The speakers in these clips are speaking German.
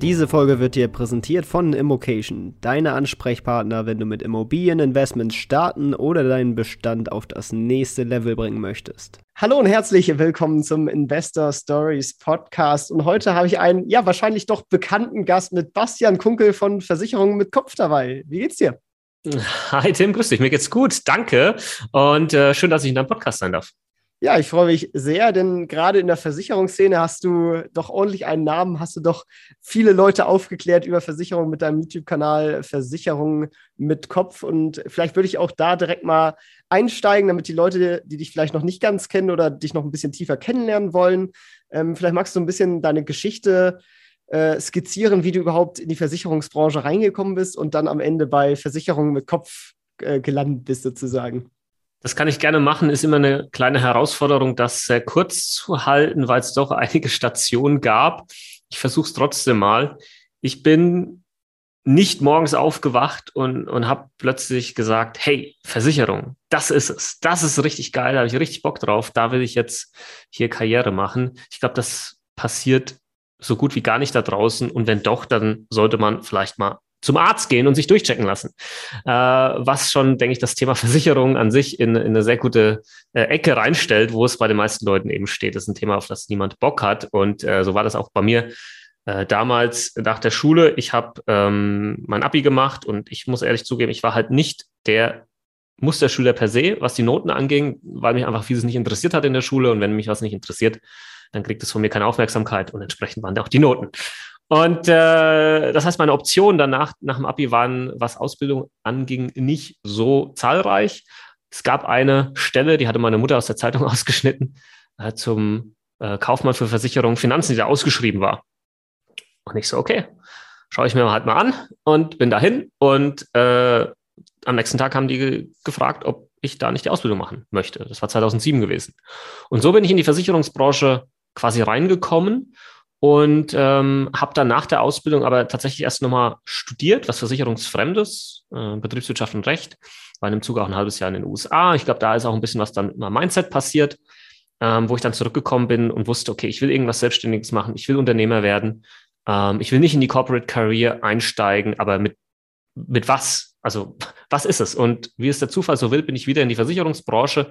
Diese Folge wird dir präsentiert von Immocation, deine Ansprechpartner, wenn du mit Immobilieninvestments starten oder deinen Bestand auf das nächste Level bringen möchtest. Hallo und herzlich willkommen zum Investor Stories Podcast. Und heute habe ich einen, ja, wahrscheinlich doch bekannten Gast mit Bastian Kunkel von Versicherungen mit Kopf dabei. Wie geht's dir? Hi Tim, grüß dich. Mir geht's gut. Danke. Und äh, schön, dass ich in deinem Podcast sein darf. Ja, ich freue mich sehr, denn gerade in der Versicherungsszene hast du doch ordentlich einen Namen, hast du doch viele Leute aufgeklärt über Versicherungen mit deinem YouTube-Kanal Versicherungen mit Kopf. Und vielleicht würde ich auch da direkt mal einsteigen, damit die Leute, die dich vielleicht noch nicht ganz kennen oder dich noch ein bisschen tiefer kennenlernen wollen, ähm, vielleicht magst du ein bisschen deine Geschichte äh, skizzieren, wie du überhaupt in die Versicherungsbranche reingekommen bist und dann am Ende bei Versicherungen mit Kopf äh, gelandet bist, sozusagen. Das kann ich gerne machen, ist immer eine kleine Herausforderung, das sehr kurz zu halten, weil es doch einige Stationen gab. Ich versuche es trotzdem mal. Ich bin nicht morgens aufgewacht und, und habe plötzlich gesagt, hey, Versicherung, das ist es. Das ist richtig geil, da habe ich richtig Bock drauf. Da will ich jetzt hier Karriere machen. Ich glaube, das passiert so gut wie gar nicht da draußen. Und wenn doch, dann sollte man vielleicht mal zum Arzt gehen und sich durchchecken lassen. Äh, was schon, denke ich, das Thema Versicherung an sich in, in eine sehr gute äh, Ecke reinstellt, wo es bei den meisten Leuten eben steht. Das ist ein Thema, auf das niemand Bock hat. Und äh, so war das auch bei mir äh, damals nach der Schule. Ich habe ähm, mein Abi gemacht und ich muss ehrlich zugeben, ich war halt nicht der Musterschüler per se, was die Noten anging, weil mich einfach vieles nicht interessiert hat in der Schule. Und wenn mich was nicht interessiert, dann kriegt es von mir keine Aufmerksamkeit und entsprechend waren da auch die Noten. Und äh, das heißt, meine Optionen danach nach dem Abi waren, was Ausbildung anging, nicht so zahlreich. Es gab eine Stelle, die hatte meine Mutter aus der Zeitung ausgeschnitten, äh, zum äh, Kaufmann für Versicherung Finanzen, die da ausgeschrieben war. Und ich so, okay, schaue ich mir halt mal an und bin dahin. Und äh, am nächsten Tag haben die ge gefragt, ob ich da nicht die Ausbildung machen möchte. Das war 2007 gewesen. Und so bin ich in die Versicherungsbranche quasi reingekommen und ähm, habe dann nach der Ausbildung aber tatsächlich erst nochmal studiert, was Versicherungsfremdes, äh, Betriebswirtschaft und Recht, war in dem Zug auch ein halbes Jahr in den USA. Ich glaube, da ist auch ein bisschen was dann meinem Mindset passiert, ähm, wo ich dann zurückgekommen bin und wusste, okay, ich will irgendwas Selbstständiges machen, ich will Unternehmer werden, ähm, ich will nicht in die Corporate Career einsteigen, aber mit, mit was? Also, was ist es? Und wie es der Zufall so will, bin ich wieder in die Versicherungsbranche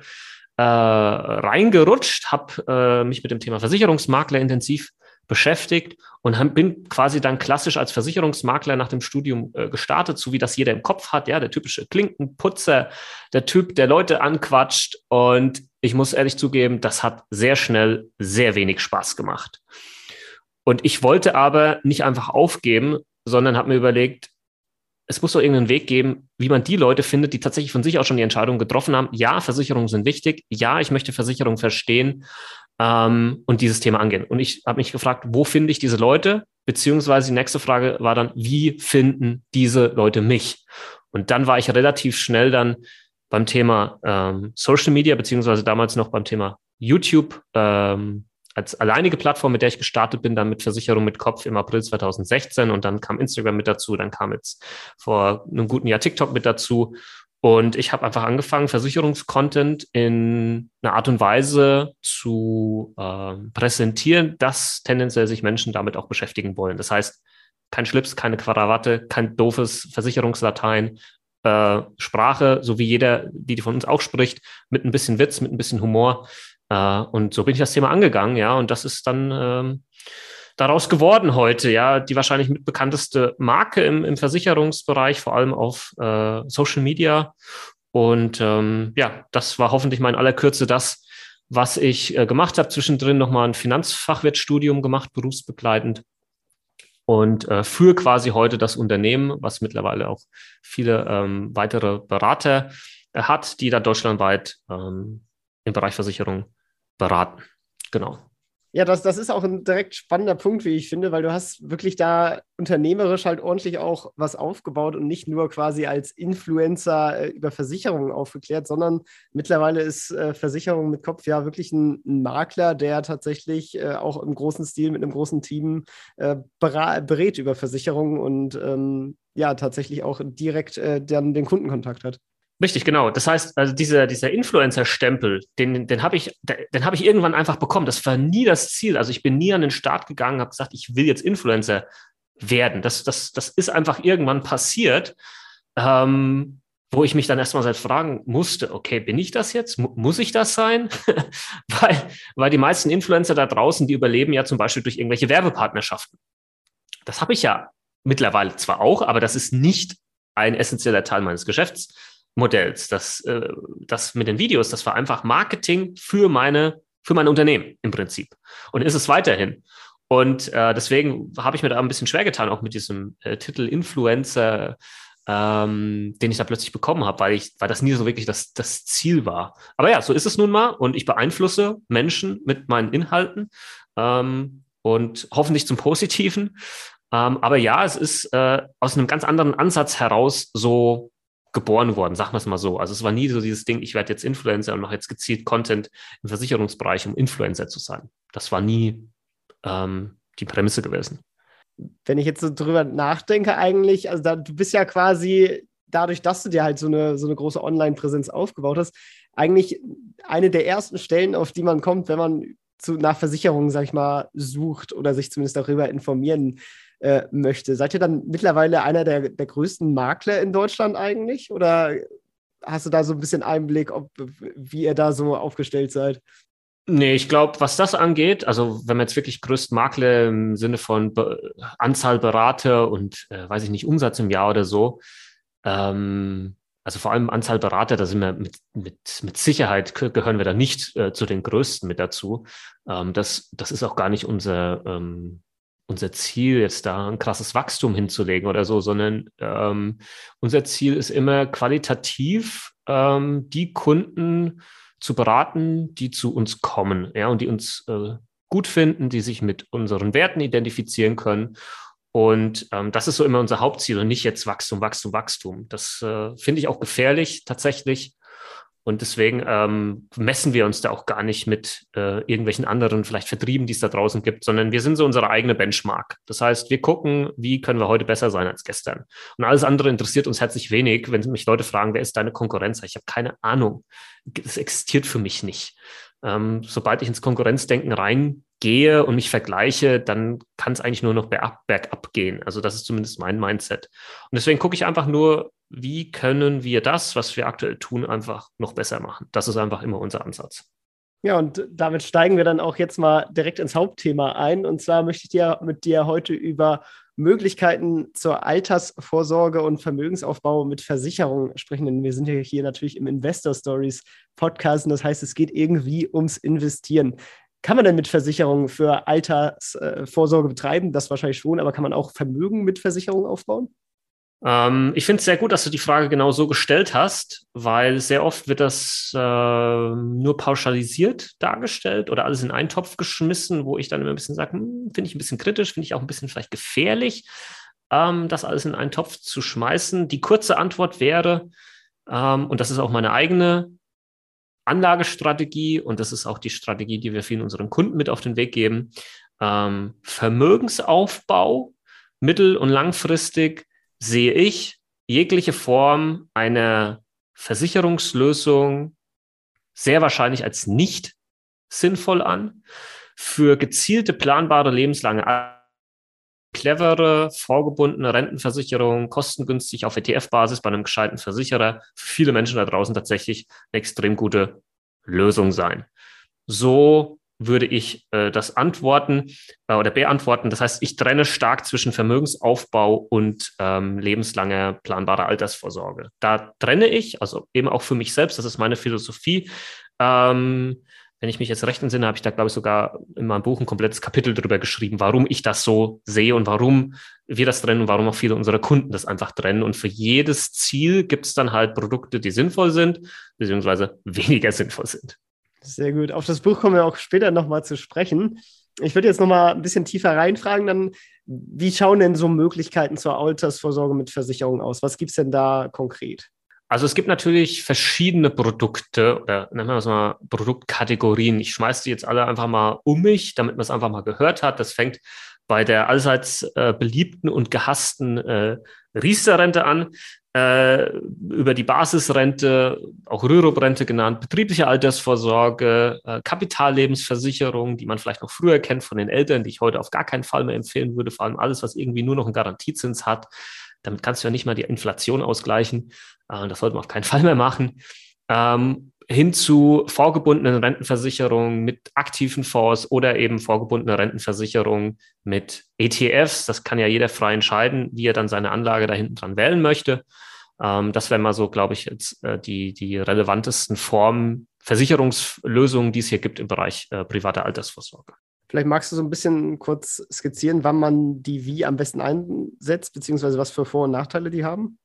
äh, reingerutscht, habe äh, mich mit dem Thema Versicherungsmakler intensiv beschäftigt und bin quasi dann klassisch als Versicherungsmakler nach dem Studium äh, gestartet, so wie das jeder im Kopf hat, ja, der typische Klinkenputzer, der Typ, der Leute anquatscht und ich muss ehrlich zugeben, das hat sehr schnell sehr wenig Spaß gemacht. Und ich wollte aber nicht einfach aufgeben, sondern habe mir überlegt, es muss doch irgendeinen Weg geben, wie man die Leute findet, die tatsächlich von sich aus schon die Entscheidung getroffen haben. Ja, Versicherungen sind wichtig. Ja, ich möchte Versicherungen verstehen ähm, und dieses Thema angehen. Und ich habe mich gefragt, wo finde ich diese Leute? Beziehungsweise die nächste Frage war dann, wie finden diese Leute mich? Und dann war ich relativ schnell dann beim Thema ähm, Social Media, beziehungsweise damals noch beim Thema YouTube ähm, als alleinige Plattform, mit der ich gestartet bin, dann mit Versicherung mit Kopf im April 2016 und dann kam Instagram mit dazu, dann kam jetzt vor einem guten Jahr TikTok mit dazu und ich habe einfach angefangen, Versicherungskontent in einer Art und Weise zu äh, präsentieren, dass tendenziell sich Menschen damit auch beschäftigen wollen. Das heißt, kein Schlips, keine Krawatte, kein doofes Versicherungslatein, äh, Sprache, so wie jeder, die von uns auch spricht, mit ein bisschen Witz, mit ein bisschen Humor. Äh, und so bin ich das Thema angegangen, ja. Und das ist dann ähm, daraus geworden heute, ja, die wahrscheinlich mitbekannteste Marke im, im Versicherungsbereich, vor allem auf äh, Social Media. Und ähm, ja, das war hoffentlich mal in aller Kürze das, was ich äh, gemacht habe. Zwischendrin nochmal ein Finanzfachwirtstudium gemacht, berufsbegleitend. Und äh, für quasi heute das Unternehmen, was mittlerweile auch viele ähm, weitere Berater äh, hat, die da deutschlandweit ähm, im Bereich Versicherung beraten. Genau. Ja, das, das ist auch ein direkt spannender Punkt, wie ich finde, weil du hast wirklich da unternehmerisch halt ordentlich auch was aufgebaut und nicht nur quasi als Influencer äh, über Versicherungen aufgeklärt, sondern mittlerweile ist äh, Versicherung mit Kopf ja wirklich ein, Makler, der tatsächlich äh, auch im großen Stil mit einem großen Team berät über Versicherungen und ähm, ja, tatsächlich auch direkt dann den Kundenkontakt hat. Richtig, genau. Das heißt, also dieser, dieser Influencer-Stempel, den, den habe ich, den habe ich irgendwann einfach bekommen. Das war nie das Ziel. Also ich bin nie an den Start gegangen, habe gesagt, ich will jetzt Influencer werden. Das, das, das ist einfach irgendwann passiert, ähm, wo ich mich dann erstmal selbst fragen musste, okay, bin ich das jetzt? M muss ich das sein? weil, weil die meisten Influencer da draußen, die überleben ja zum Beispiel durch irgendwelche Werbepartnerschaften. Das habe ich ja mittlerweile zwar auch, aber das ist nicht ein essentieller Teil meines Geschäfts. Modells. Das, äh, das mit den Videos, das war einfach Marketing für meine, für mein Unternehmen im Prinzip. Und ist es weiterhin. Und äh, deswegen habe ich mir da ein bisschen schwer getan, auch mit diesem äh, Titel Influencer, ähm, den ich da plötzlich bekommen habe, weil ich, weil das nie so wirklich das, das Ziel war. Aber ja, so ist es nun mal und ich beeinflusse Menschen mit meinen Inhalten ähm, und hoffentlich zum Positiven. Ähm, aber ja, es ist äh, aus einem ganz anderen Ansatz heraus so geboren worden, sagen wir es mal so. Also es war nie so dieses Ding, ich werde jetzt Influencer und mache jetzt gezielt Content im Versicherungsbereich, um Influencer zu sein. Das war nie ähm, die Prämisse gewesen. Wenn ich jetzt so drüber nachdenke, eigentlich, also da, du bist ja quasi dadurch, dass du dir halt so eine, so eine große Online-Präsenz aufgebaut hast, eigentlich eine der ersten Stellen, auf die man kommt, wenn man zu, nach Versicherungen, sag ich mal, sucht oder sich zumindest darüber informieren äh, möchte. Seid ihr dann mittlerweile einer der, der größten Makler in Deutschland eigentlich? Oder hast du da so ein bisschen Einblick, ob, wie ihr da so aufgestellt seid? Nee, ich glaube, was das angeht, also wenn man jetzt wirklich größten Makler im Sinne von Be Anzahl Berater und, äh, weiß ich nicht, Umsatz im Jahr oder so, ähm, also vor allem Anzahl Berater, da sind wir mit, mit, mit Sicherheit gehören wir da nicht äh, zu den größten mit dazu. Ähm, das, das ist auch gar nicht unser, ähm, unser Ziel, jetzt da ein krasses Wachstum hinzulegen oder so, sondern ähm, unser Ziel ist immer qualitativ ähm, die Kunden zu beraten, die zu uns kommen, ja, und die uns äh, gut finden, die sich mit unseren Werten identifizieren können. Und ähm, das ist so immer unser Hauptziel und nicht jetzt Wachstum, Wachstum, Wachstum. Das äh, finde ich auch gefährlich tatsächlich, und deswegen ähm, messen wir uns da auch gar nicht mit äh, irgendwelchen anderen vielleicht Vertrieben, die es da draußen gibt, sondern wir sind so unsere eigene Benchmark. Das heißt, wir gucken, wie können wir heute besser sein als gestern. Und alles andere interessiert uns herzlich wenig. Wenn mich Leute fragen, wer ist deine Konkurrenz? Ich habe keine Ahnung. Das existiert für mich nicht. Ähm, sobald ich ins Konkurrenzdenken reingehe und mich vergleiche, dann kann es eigentlich nur noch bergab, bergab gehen. Also das ist zumindest mein Mindset. Und deswegen gucke ich einfach nur, wie können wir das, was wir aktuell tun, einfach noch besser machen. Das ist einfach immer unser Ansatz. Ja, und damit steigen wir dann auch jetzt mal direkt ins Hauptthema ein. Und zwar möchte ich dir mit dir heute über Möglichkeiten zur Altersvorsorge und Vermögensaufbau mit Versicherung sprechen. Denn wir sind ja hier natürlich im Investor Stories Podcast. Und das heißt, es geht irgendwie ums Investieren. Kann man denn mit Versicherungen für Altersvorsorge betreiben? Das wahrscheinlich schon, aber kann man auch Vermögen mit Versicherung aufbauen? Ähm, ich finde es sehr gut, dass du die Frage genau so gestellt hast, weil sehr oft wird das äh, nur pauschalisiert dargestellt oder alles in einen Topf geschmissen, wo ich dann immer ein bisschen sage, hm, finde ich ein bisschen kritisch, finde ich auch ein bisschen vielleicht gefährlich, ähm, das alles in einen Topf zu schmeißen. Die kurze Antwort wäre, ähm, und das ist auch meine eigene Anlagestrategie und das ist auch die Strategie, die wir vielen unseren Kunden mit auf den Weg geben, ähm, Vermögensaufbau mittel- und langfristig sehe ich jegliche Form einer Versicherungslösung sehr wahrscheinlich als nicht sinnvoll an. Für gezielte, planbare, lebenslange, clevere, vorgebundene Rentenversicherung, kostengünstig auf ETF-Basis bei einem gescheiten Versicherer, für viele Menschen da draußen tatsächlich eine extrem gute Lösung sein. So würde ich äh, das antworten äh, oder beantworten. Das heißt, ich trenne stark zwischen Vermögensaufbau und ähm, lebenslanger planbarer Altersvorsorge. Da trenne ich, also eben auch für mich selbst, das ist meine Philosophie. Ähm, wenn ich mich jetzt recht entsinne, habe ich da, glaube ich, sogar in meinem Buch ein komplettes Kapitel darüber geschrieben, warum ich das so sehe und warum wir das trennen und warum auch viele unserer Kunden das einfach trennen. Und für jedes Ziel gibt es dann halt Produkte, die sinnvoll sind, beziehungsweise weniger sinnvoll sind. Sehr gut. Auf das Buch kommen wir auch später nochmal zu sprechen. ich würde jetzt noch mal ein bisschen tiefer reinfragen, dann, wie schauen denn so Möglichkeiten zur Altersvorsorge mit Versicherungen aus? Was gibt es denn da konkret? Also es gibt natürlich verschiedene Produkte oder nennen wir es mal Produktkategorien. Ich schmeiße die jetzt alle einfach mal um mich, damit man es einfach mal gehört hat. Das fängt bei der allseits äh, beliebten und gehassten äh, Riester-Rente an, äh, über die Basisrente, auch Rürup-Rente genannt, betriebliche Altersvorsorge, äh, Kapitallebensversicherung, die man vielleicht noch früher kennt von den Eltern, die ich heute auf gar keinen Fall mehr empfehlen würde, vor allem alles, was irgendwie nur noch einen Garantiezins hat. Damit kannst du ja nicht mal die Inflation ausgleichen. Äh, das sollte man auf keinen Fall mehr machen. Ähm, hin zu vorgebundenen Rentenversicherungen mit aktiven Fonds oder eben vorgebundene Rentenversicherungen mit ETFs. Das kann ja jeder frei entscheiden, wie er dann seine Anlage da hinten dran wählen möchte. Ähm, das wären mal so, glaube ich, jetzt äh, die, die relevantesten Formen, Versicherungslösungen, die es hier gibt im Bereich äh, privater Altersvorsorge. Vielleicht magst du so ein bisschen kurz skizzieren, wann man die wie am besten einsetzt, beziehungsweise was für Vor- und Nachteile die haben?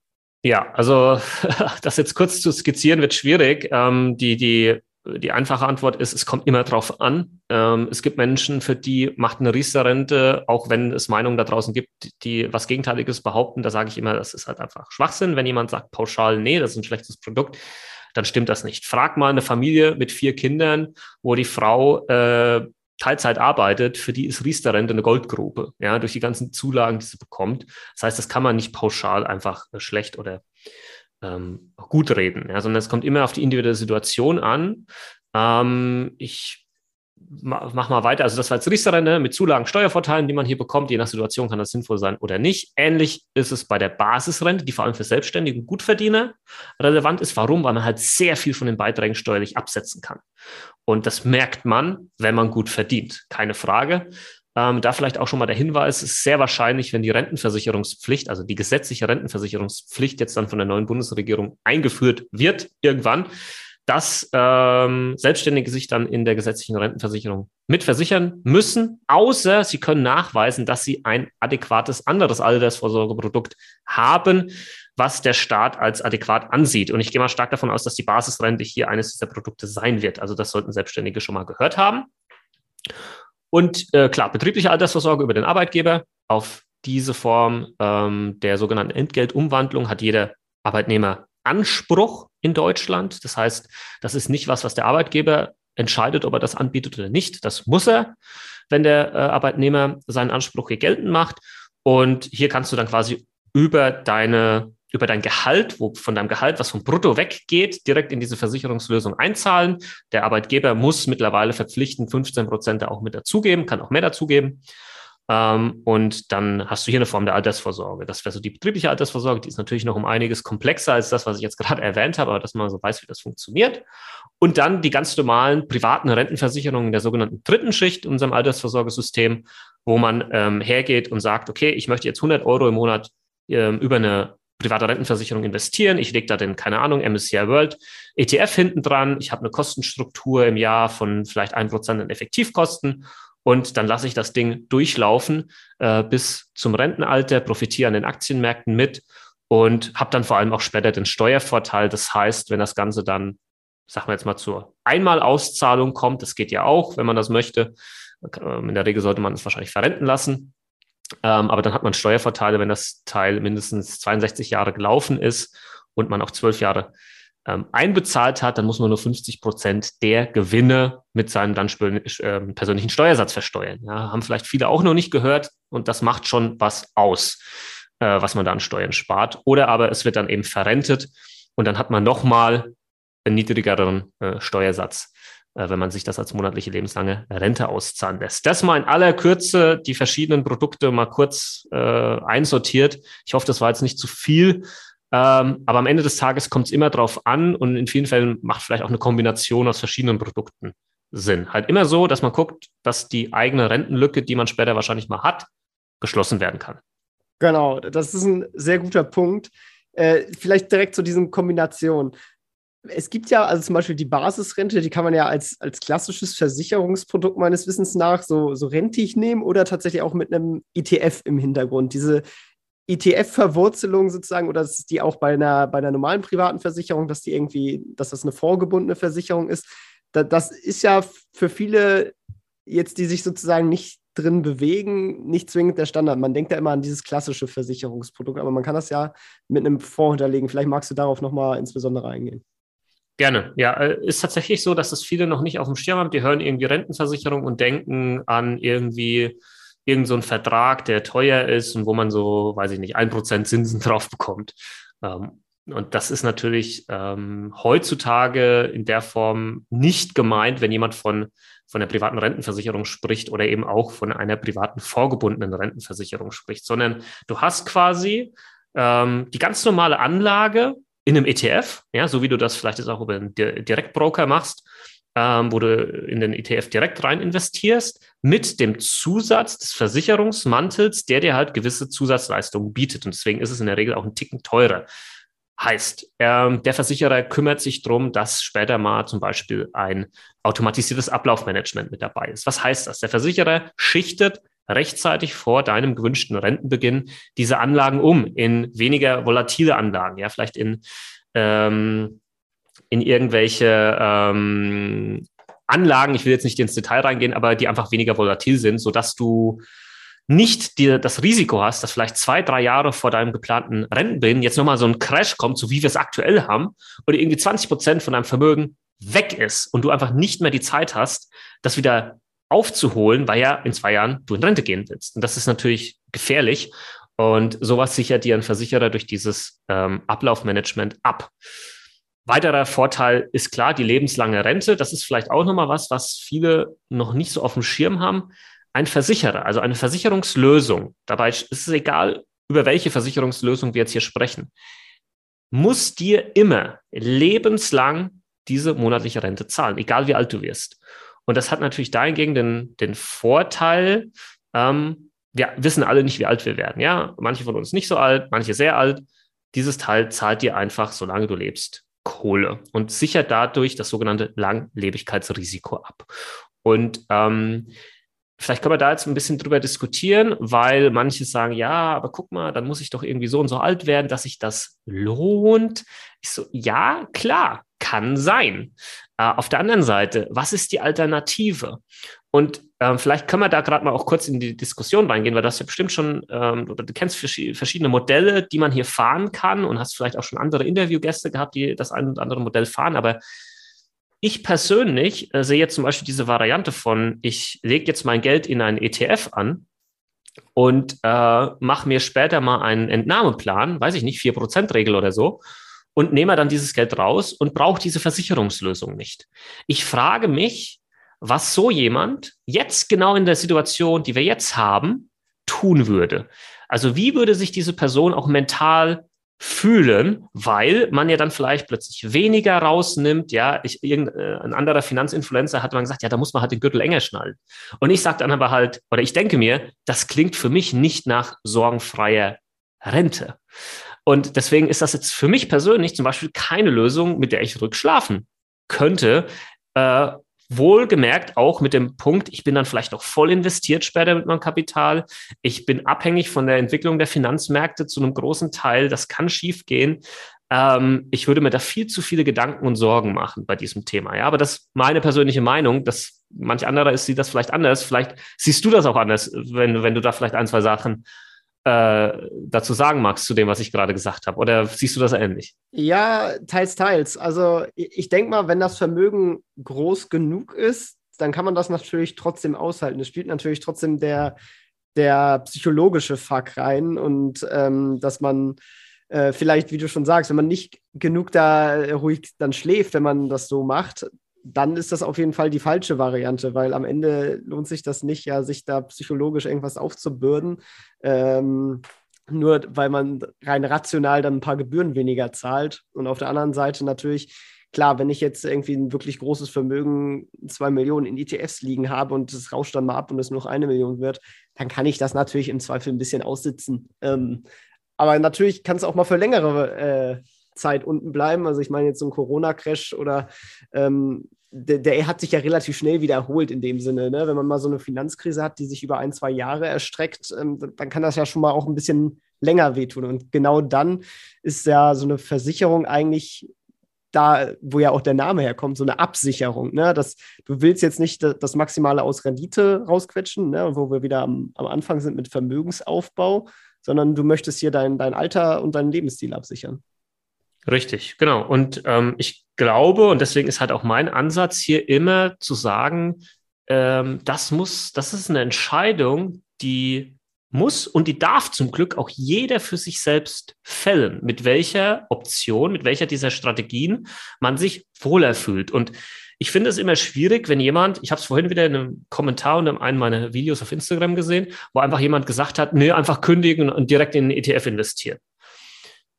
Ja, also das jetzt kurz zu skizzieren wird schwierig. Ähm, die, die, die einfache Antwort ist, es kommt immer drauf an. Ähm, es gibt Menschen, für die macht eine Riester-Rente, auch wenn es Meinungen da draußen gibt, die was Gegenteiliges behaupten, da sage ich immer, das ist halt einfach Schwachsinn. Wenn jemand sagt pauschal, nee, das ist ein schlechtes Produkt, dann stimmt das nicht. Frag mal eine Familie mit vier Kindern, wo die Frau äh, Teilzeit arbeitet, für die ist Riester-Rente eine Goldgrube, ja, durch die ganzen Zulagen, die sie bekommt. Das heißt, das kann man nicht pauschal einfach äh, schlecht oder ähm, gut reden, ja, sondern es kommt immer auf die individuelle Situation an. Ähm, ich mach mal weiter. Also das war jetzt Riester-Rente mit Zulagen, Steuervorteilen, die man hier bekommt. Je nach Situation kann das sinnvoll sein oder nicht. Ähnlich ist es bei der Basisrente, die vor allem für Selbstständige und Gutverdiener relevant ist. Warum? Weil man halt sehr viel von den Beiträgen steuerlich absetzen kann. Und das merkt man, wenn man gut verdient. Keine Frage. Ähm, da vielleicht auch schon mal der Hinweis, es ist sehr wahrscheinlich, wenn die Rentenversicherungspflicht, also die gesetzliche Rentenversicherungspflicht jetzt dann von der neuen Bundesregierung eingeführt wird, irgendwann, dass ähm, Selbstständige sich dann in der gesetzlichen Rentenversicherung mitversichern müssen, außer sie können nachweisen, dass sie ein adäquates anderes Altersvorsorgeprodukt haben, was der Staat als adäquat ansieht. Und ich gehe mal stark davon aus, dass die Basisrente hier eines dieser Produkte sein wird. Also das sollten Selbstständige schon mal gehört haben. Und äh, klar, betriebliche Altersvorsorge über den Arbeitgeber. Auf diese Form ähm, der sogenannten Entgeltumwandlung hat jeder Arbeitnehmer Anspruch in Deutschland. Das heißt, das ist nicht was, was der Arbeitgeber entscheidet, ob er das anbietet oder nicht. Das muss er, wenn der äh, Arbeitnehmer seinen Anspruch hier geltend macht. Und hier kannst du dann quasi über deine über dein Gehalt, wo von deinem Gehalt, was vom Brutto weggeht, direkt in diese Versicherungslösung einzahlen. Der Arbeitgeber muss mittlerweile verpflichtend 15 Prozent auch mit dazugeben, kann auch mehr dazugeben. Ähm, und dann hast du hier eine Form der Altersvorsorge. Das wäre so die betriebliche Altersvorsorge, die ist natürlich noch um einiges komplexer als das, was ich jetzt gerade erwähnt habe, aber dass man so weiß, wie das funktioniert. Und dann die ganz normalen privaten Rentenversicherungen der sogenannten dritten Schicht in unserem Altersvorsorgesystem, wo man ähm, hergeht und sagt, okay, ich möchte jetzt 100 Euro im Monat ähm, über eine private Rentenversicherung investieren. Ich lege da den, keine Ahnung, MSCI World ETF hinten dran. Ich habe eine Kostenstruktur im Jahr von vielleicht ein Prozent an Effektivkosten und dann lasse ich das Ding durchlaufen äh, bis zum Rentenalter, profitiere an den Aktienmärkten mit und habe dann vor allem auch später den Steuervorteil. Das heißt, wenn das Ganze dann, sagen wir jetzt mal, zur Einmalauszahlung kommt, das geht ja auch, wenn man das möchte. Ähm, in der Regel sollte man es wahrscheinlich verrenten lassen. Ähm, aber dann hat man Steuervorteile, wenn das Teil mindestens 62 Jahre gelaufen ist und man auch zwölf Jahre ähm, einbezahlt hat, dann muss man nur 50 Prozent der Gewinne mit seinem dann äh, persönlichen Steuersatz versteuern. Ja, haben vielleicht viele auch noch nicht gehört und das macht schon was aus, äh, was man da an Steuern spart. Oder aber es wird dann eben verrentet und dann hat man nochmal einen niedrigeren äh, Steuersatz, wenn man sich das als monatliche lebenslange Rente auszahlen lässt. Das mal in aller Kürze die verschiedenen Produkte mal kurz äh, einsortiert. Ich hoffe, das war jetzt nicht zu viel. Ähm, aber am Ende des Tages kommt es immer drauf an und in vielen Fällen macht vielleicht auch eine Kombination aus verschiedenen Produkten Sinn. Halt immer so, dass man guckt, dass die eigene Rentenlücke, die man später wahrscheinlich mal hat, geschlossen werden kann. Genau, das ist ein sehr guter Punkt. Äh, vielleicht direkt zu diesen Kombinationen. Es gibt ja also zum Beispiel die Basisrente, die kann man ja als, als klassisches Versicherungsprodukt meines Wissens nach so, so rentig nehmen oder tatsächlich auch mit einem ETF im Hintergrund. Diese ETF-Verwurzelung sozusagen, oder ist die auch bei einer, bei einer normalen privaten Versicherung, dass die irgendwie, dass das eine vorgebundene Versicherung ist, da, das ist ja für viele jetzt, die sich sozusagen nicht drin bewegen, nicht zwingend der Standard. Man denkt ja immer an dieses klassische Versicherungsprodukt, aber man kann das ja mit einem Fonds hinterlegen. Vielleicht magst du darauf nochmal insbesondere eingehen. Gerne. Ja, äh, ist tatsächlich so, dass das viele noch nicht auf dem Schirm haben. Die hören irgendwie Rentenversicherung und denken an irgendwie irgendeinen so Vertrag, der teuer ist und wo man so, weiß ich nicht, ein Prozent Zinsen drauf bekommt. Ähm, und das ist natürlich ähm, heutzutage in der Form nicht gemeint, wenn jemand von, von der privaten Rentenversicherung spricht oder eben auch von einer privaten vorgebundenen Rentenversicherung spricht, sondern du hast quasi ähm, die ganz normale Anlage in einem ETF, ja, so wie du das vielleicht jetzt auch über einen Direktbroker machst, ähm, wo du in den ETF direkt rein investierst, mit dem Zusatz des Versicherungsmantels, der dir halt gewisse Zusatzleistungen bietet. Und deswegen ist es in der Regel auch ein Ticken teurer. Heißt, ähm, der Versicherer kümmert sich darum, dass später mal zum Beispiel ein automatisiertes Ablaufmanagement mit dabei ist. Was heißt das? Der Versicherer schichtet rechtzeitig vor deinem gewünschten Rentenbeginn diese Anlagen um in weniger volatile Anlagen, ja, vielleicht in, ähm, in irgendwelche ähm, Anlagen, ich will jetzt nicht ins Detail reingehen, aber die einfach weniger volatil sind, sodass du nicht dir das Risiko hast, dass vielleicht zwei, drei Jahre vor deinem geplanten Rentenbeginn jetzt nochmal so ein Crash kommt, so wie wir es aktuell haben, oder irgendwie 20 Prozent von deinem Vermögen weg ist und du einfach nicht mehr die Zeit hast, das wieder aufzuholen, weil ja in zwei Jahren du in Rente gehen willst. Und das ist natürlich gefährlich. Und sowas sichert dir ein Versicherer durch dieses ähm, Ablaufmanagement ab. Weiterer Vorteil ist klar die lebenslange Rente. Das ist vielleicht auch nochmal was, was viele noch nicht so auf dem Schirm haben. Ein Versicherer, also eine Versicherungslösung, dabei ist es egal, über welche Versicherungslösung wir jetzt hier sprechen, muss dir immer lebenslang diese monatliche Rente zahlen, egal wie alt du wirst. Und das hat natürlich dahingegen den, den Vorteil, ähm, wir wissen alle nicht, wie alt wir werden. Ja, manche von uns nicht so alt, manche sehr alt. Dieses Teil zahlt dir einfach, solange du lebst, Kohle und sichert dadurch das sogenannte Langlebigkeitsrisiko ab. Und ähm, Vielleicht können wir da jetzt ein bisschen drüber diskutieren, weil manche sagen, ja, aber guck mal, dann muss ich doch irgendwie so und so alt werden, dass sich das lohnt. Ich so, ja, klar, kann sein. Äh, auf der anderen Seite, was ist die Alternative? Und ähm, vielleicht können wir da gerade mal auch kurz in die Diskussion reingehen, weil du hast ja bestimmt schon, ähm, oder du kennst verschiedene Modelle, die man hier fahren kann und hast vielleicht auch schon andere Interviewgäste gehabt, die das ein oder andere Modell fahren. Aber ich persönlich äh, sehe jetzt zum Beispiel diese Variante von, ich lege jetzt mein Geld in einen ETF an und äh, mache mir später mal einen Entnahmeplan, weiß ich nicht, 4%-Regel oder so, und nehme dann dieses Geld raus und brauche diese Versicherungslösung nicht. Ich frage mich, was so jemand jetzt genau in der Situation, die wir jetzt haben, tun würde. Also wie würde sich diese Person auch mental fühlen, weil man ja dann vielleicht plötzlich weniger rausnimmt. Ja, ich, irgendein äh, ein anderer Finanzinfluencer hat dann gesagt, ja, da muss man halt den Gürtel enger schnallen. Und ich sage dann aber halt, oder ich denke mir, das klingt für mich nicht nach sorgenfreier Rente. Und deswegen ist das jetzt für mich persönlich zum Beispiel keine Lösung, mit der ich rückschlafen könnte. Äh, Wohlgemerkt auch mit dem Punkt, ich bin dann vielleicht noch voll investiert später mit meinem Kapital. Ich bin abhängig von der Entwicklung der Finanzmärkte zu einem großen Teil. Das kann schiefgehen. Ähm, ich würde mir da viel zu viele Gedanken und Sorgen machen bei diesem Thema. Ja, aber das ist meine persönliche Meinung. Das manch anderer ist, sieht das vielleicht anders. Vielleicht siehst du das auch anders, wenn, wenn du da vielleicht ein, zwei Sachen äh, dazu sagen magst zu dem, was ich gerade gesagt habe. Oder siehst du das ähnlich? Ja, teils, teils. Also ich denke mal, wenn das Vermögen groß genug ist, dann kann man das natürlich trotzdem aushalten. Es spielt natürlich trotzdem der, der psychologische Fuck rein und ähm, dass man äh, vielleicht, wie du schon sagst, wenn man nicht genug da ruhig dann schläft, wenn man das so macht, dann ist das auf jeden Fall die falsche Variante, weil am Ende lohnt sich das nicht, ja, sich da psychologisch irgendwas aufzubürden, ähm, nur weil man rein rational dann ein paar Gebühren weniger zahlt. Und auf der anderen Seite natürlich, klar, wenn ich jetzt irgendwie ein wirklich großes Vermögen, zwei Millionen in ETFs liegen habe und es rauscht dann mal ab und es nur noch eine Million wird, dann kann ich das natürlich im Zweifel ein bisschen aussitzen. Ähm, aber natürlich kann es auch mal für längere äh, Zeit unten bleiben. Also ich meine jetzt so ein Corona-Crash oder ähm, der, der, hat sich ja relativ schnell wiederholt in dem Sinne. Ne? Wenn man mal so eine Finanzkrise hat, die sich über ein, zwei Jahre erstreckt, ähm, dann kann das ja schon mal auch ein bisschen länger wehtun. Und genau dann ist ja so eine Versicherung eigentlich da, wo ja auch der Name herkommt, so eine Absicherung. Ne? Das, du willst jetzt nicht das Maximale aus Rendite rausquetschen, ne? wo wir wieder am, am Anfang sind mit Vermögensaufbau, sondern du möchtest hier dein, dein Alter und deinen Lebensstil absichern. Richtig, genau. Und ähm, ich glaube, und deswegen ist halt auch mein Ansatz hier immer zu sagen, ähm, das muss, das ist eine Entscheidung, die muss und die darf zum Glück auch jeder für sich selbst fällen, mit welcher Option, mit welcher dieser Strategien man sich wohler fühlt. Und ich finde es immer schwierig, wenn jemand, ich habe es vorhin wieder in einem Kommentar unter einem meiner Videos auf Instagram gesehen, wo einfach jemand gesagt hat, nee, einfach kündigen und direkt in den ETF investieren.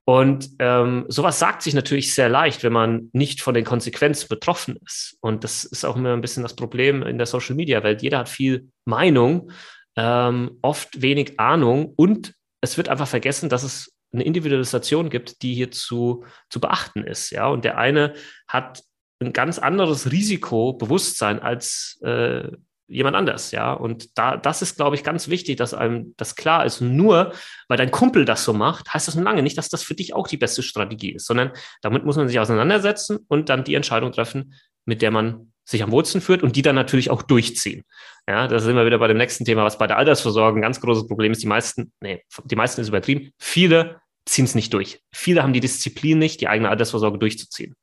Und ähm, sowas sagt sich natürlich sehr leicht, wenn man nicht von den Konsequenzen betroffen ist. Und das ist auch immer ein bisschen das Problem in der Social-Media-Welt. Jeder hat viel Meinung, ähm, oft wenig Ahnung und es wird einfach vergessen, dass es eine Individualisation gibt, die hier zu, zu beachten ist. Ja? Und der eine hat ein ganz anderes Risikobewusstsein als äh, jemand anders, ja. Und da, das ist, glaube ich, ganz wichtig, dass einem das klar ist. Nur weil dein Kumpel das so macht, heißt das lange nicht, dass das für dich auch die beste Strategie ist, sondern damit muss man sich auseinandersetzen und dann die Entscheidung treffen, mit der man sich am wohlsten führt und die dann natürlich auch durchziehen. Ja, da sind wir wieder bei dem nächsten Thema, was bei der Altersvorsorge ein ganz großes Problem ist. Die meisten, nee, die meisten ist übertrieben. Viele ziehen es nicht durch. Viele haben die Disziplin nicht, die eigene Altersvorsorge durchzuziehen.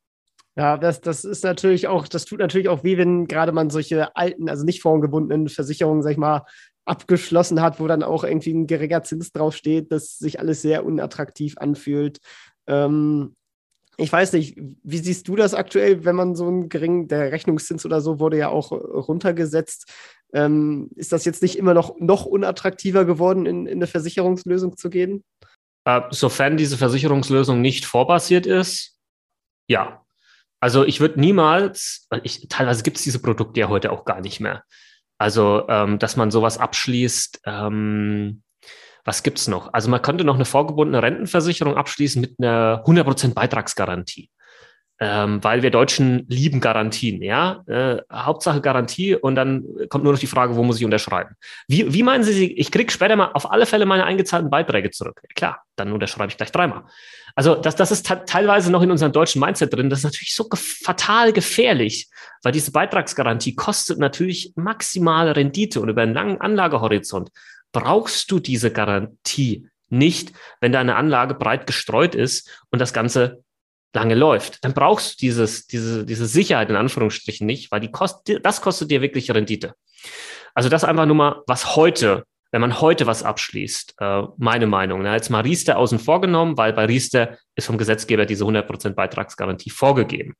Ja, das, das ist natürlich auch, das tut natürlich auch weh, wenn gerade man solche alten, also nicht formgebundenen Versicherungen, sag ich mal, abgeschlossen hat, wo dann auch irgendwie ein geringer Zins draufsteht, dass sich alles sehr unattraktiv anfühlt. Ähm, ich weiß nicht, wie siehst du das aktuell, wenn man so einen geringen, der Rechnungszins oder so wurde ja auch runtergesetzt. Ähm, ist das jetzt nicht immer noch, noch unattraktiver geworden, in, in eine Versicherungslösung zu gehen? Äh, sofern diese Versicherungslösung nicht vorbasiert ist, ja. Also ich würde niemals, ich, teilweise gibt es diese Produkte ja heute auch gar nicht mehr. Also, ähm, dass man sowas abschließt, ähm, was gibt's noch? Also man könnte noch eine vorgebundene Rentenversicherung abschließen mit einer 100% Beitragsgarantie ähm, weil wir Deutschen lieben Garantien, ja. Äh, Hauptsache Garantie und dann kommt nur noch die Frage, wo muss ich unterschreiben? Wie, wie meinen Sie, ich kriege später mal auf alle Fälle meine eingezahlten Beiträge zurück? Klar, dann unterschreibe ich gleich dreimal. Also das, das ist teilweise noch in unserem deutschen Mindset drin. Das ist natürlich so ge fatal gefährlich, weil diese Beitragsgarantie kostet natürlich maximale Rendite und über einen langen Anlagehorizont brauchst du diese Garantie nicht, wenn deine Anlage breit gestreut ist und das Ganze lange läuft, dann brauchst du dieses, diese, diese Sicherheit in Anführungsstrichen nicht, weil die kostet, das kostet dir wirklich Rendite. Also das einfach nur mal, was heute, wenn man heute was abschließt, äh, meine Meinung. Ne? Jetzt mal Riester außen vorgenommen, weil bei Riester ist vom Gesetzgeber diese 100% Beitragsgarantie vorgegeben.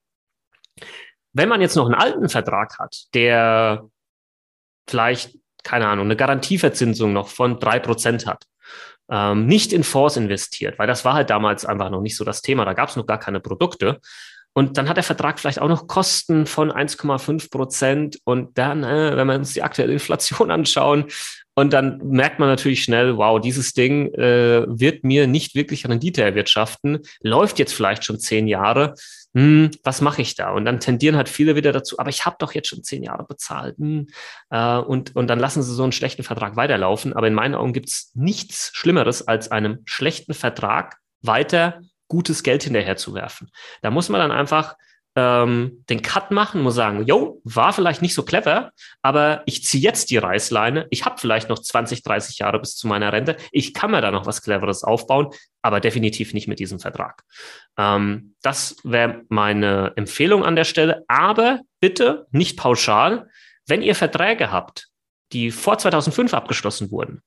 Wenn man jetzt noch einen alten Vertrag hat, der vielleicht, keine Ahnung, eine Garantieverzinsung noch von drei Prozent hat, ähm, nicht in Fonds investiert, weil das war halt damals einfach noch nicht so das Thema. Da gab es noch gar keine Produkte. Und dann hat der Vertrag vielleicht auch noch Kosten von 1,5 Prozent. Und dann, äh, wenn wir uns die aktuelle Inflation anschauen, und dann merkt man natürlich schnell, wow, dieses Ding äh, wird mir nicht wirklich Rendite erwirtschaften, läuft jetzt vielleicht schon zehn Jahre hm, was mache ich da? Und dann tendieren halt viele wieder dazu, aber ich habe doch jetzt schon zehn Jahre bezahlt. Hm, äh, und, und dann lassen sie so einen schlechten Vertrag weiterlaufen. Aber in meinen Augen gibt es nichts Schlimmeres, als einem schlechten Vertrag weiter gutes Geld hinterherzuwerfen. Da muss man dann einfach ähm, den Cut machen, muss sagen, yo, war vielleicht nicht so clever, aber ich ziehe jetzt die Reißleine. Ich habe vielleicht noch 20, 30 Jahre bis zu meiner Rente. Ich kann mir da noch was Cleveres aufbauen, aber definitiv nicht mit diesem Vertrag. Ähm, das wäre meine Empfehlung an der Stelle. Aber bitte nicht pauschal. Wenn ihr Verträge habt, die vor 2005 abgeschlossen wurden,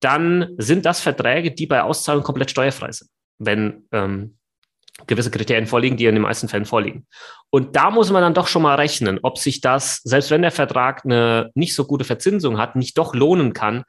dann sind das Verträge, die bei Auszahlung komplett steuerfrei sind. Wenn ähm, gewisse Kriterien vorliegen, die in den meisten Fällen vorliegen. Und da muss man dann doch schon mal rechnen, ob sich das, selbst wenn der Vertrag eine nicht so gute Verzinsung hat, nicht doch lohnen kann,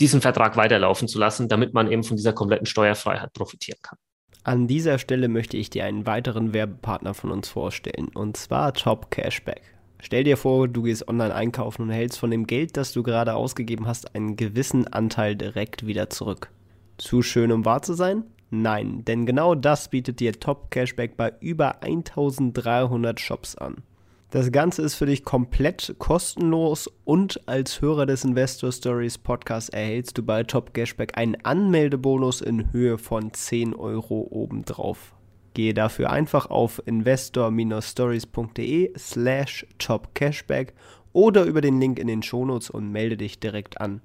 diesen Vertrag weiterlaufen zu lassen, damit man eben von dieser kompletten Steuerfreiheit profitieren kann. An dieser Stelle möchte ich dir einen weiteren Werbepartner von uns vorstellen, und zwar Top Cashback. Stell dir vor, du gehst online einkaufen und hältst von dem Geld, das du gerade ausgegeben hast, einen gewissen Anteil direkt wieder zurück. Zu schön, um wahr zu sein? Nein, denn genau das bietet dir Top Cashback bei über 1300 Shops an. Das Ganze ist für dich komplett kostenlos und als Hörer des Investor Stories Podcast erhältst du bei Top Cashback einen Anmeldebonus in Höhe von 10 Euro obendrauf. Gehe dafür einfach auf investor-stories.de slash topcashback oder über den Link in den Shownotes und melde dich direkt an.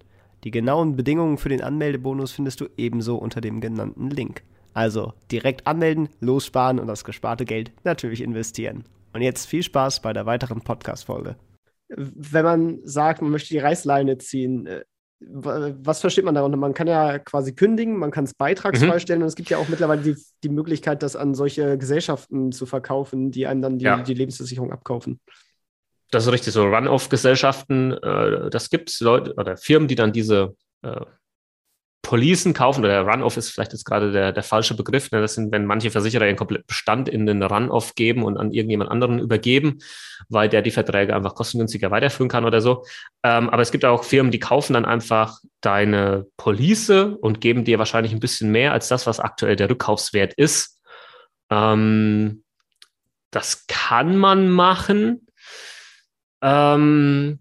Die genauen Bedingungen für den Anmeldebonus findest du ebenso unter dem genannten Link. Also direkt anmelden, lossparen und das gesparte Geld natürlich investieren. Und jetzt viel Spaß bei der weiteren Podcast-Folge. Wenn man sagt, man möchte die Reißleine ziehen, äh, was versteht man darunter? Man kann ja quasi kündigen, man kann es beitragsfrei mhm. stellen und es gibt ja auch mittlerweile die, die Möglichkeit, das an solche Gesellschaften zu verkaufen, die einem dann die, ja. die Lebensversicherung abkaufen. Das ist richtig, so Run-off-Gesellschaften, äh, das gibt es Leute oder Firmen, die dann diese äh, Policen kaufen, oder Run-off ist vielleicht jetzt gerade der, der falsche Begriff. Ne? Das sind, wenn manche Versicherer ihren kompletten Bestand in den Run-off geben und an irgendjemand anderen übergeben, weil der die Verträge einfach kostengünstiger weiterführen kann oder so. Ähm, aber es gibt auch Firmen, die kaufen dann einfach deine Police und geben dir wahrscheinlich ein bisschen mehr als das, was aktuell der Rückkaufswert ist. Ähm, das kann man machen. Ähm,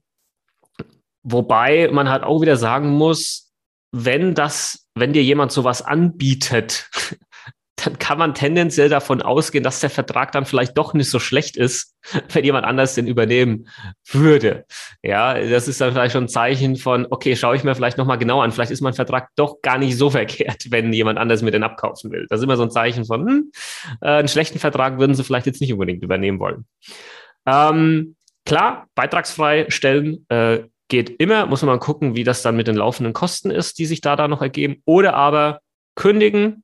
wobei man halt auch wieder sagen muss, wenn das, wenn dir jemand sowas anbietet, dann kann man tendenziell davon ausgehen, dass der Vertrag dann vielleicht doch nicht so schlecht ist, wenn jemand anders den übernehmen würde. Ja, das ist dann vielleicht schon ein Zeichen von, okay, schaue ich mir vielleicht nochmal genau an. Vielleicht ist mein Vertrag doch gar nicht so verkehrt, wenn jemand anders mir den abkaufen will. Das ist immer so ein Zeichen von, hm, äh, einen schlechten Vertrag würden sie vielleicht jetzt nicht unbedingt übernehmen wollen. Ähm, klar, beitragsfrei stellen äh, geht immer, muss man mal gucken, wie das dann mit den laufenden Kosten ist, die sich da, da noch ergeben. Oder aber kündigen,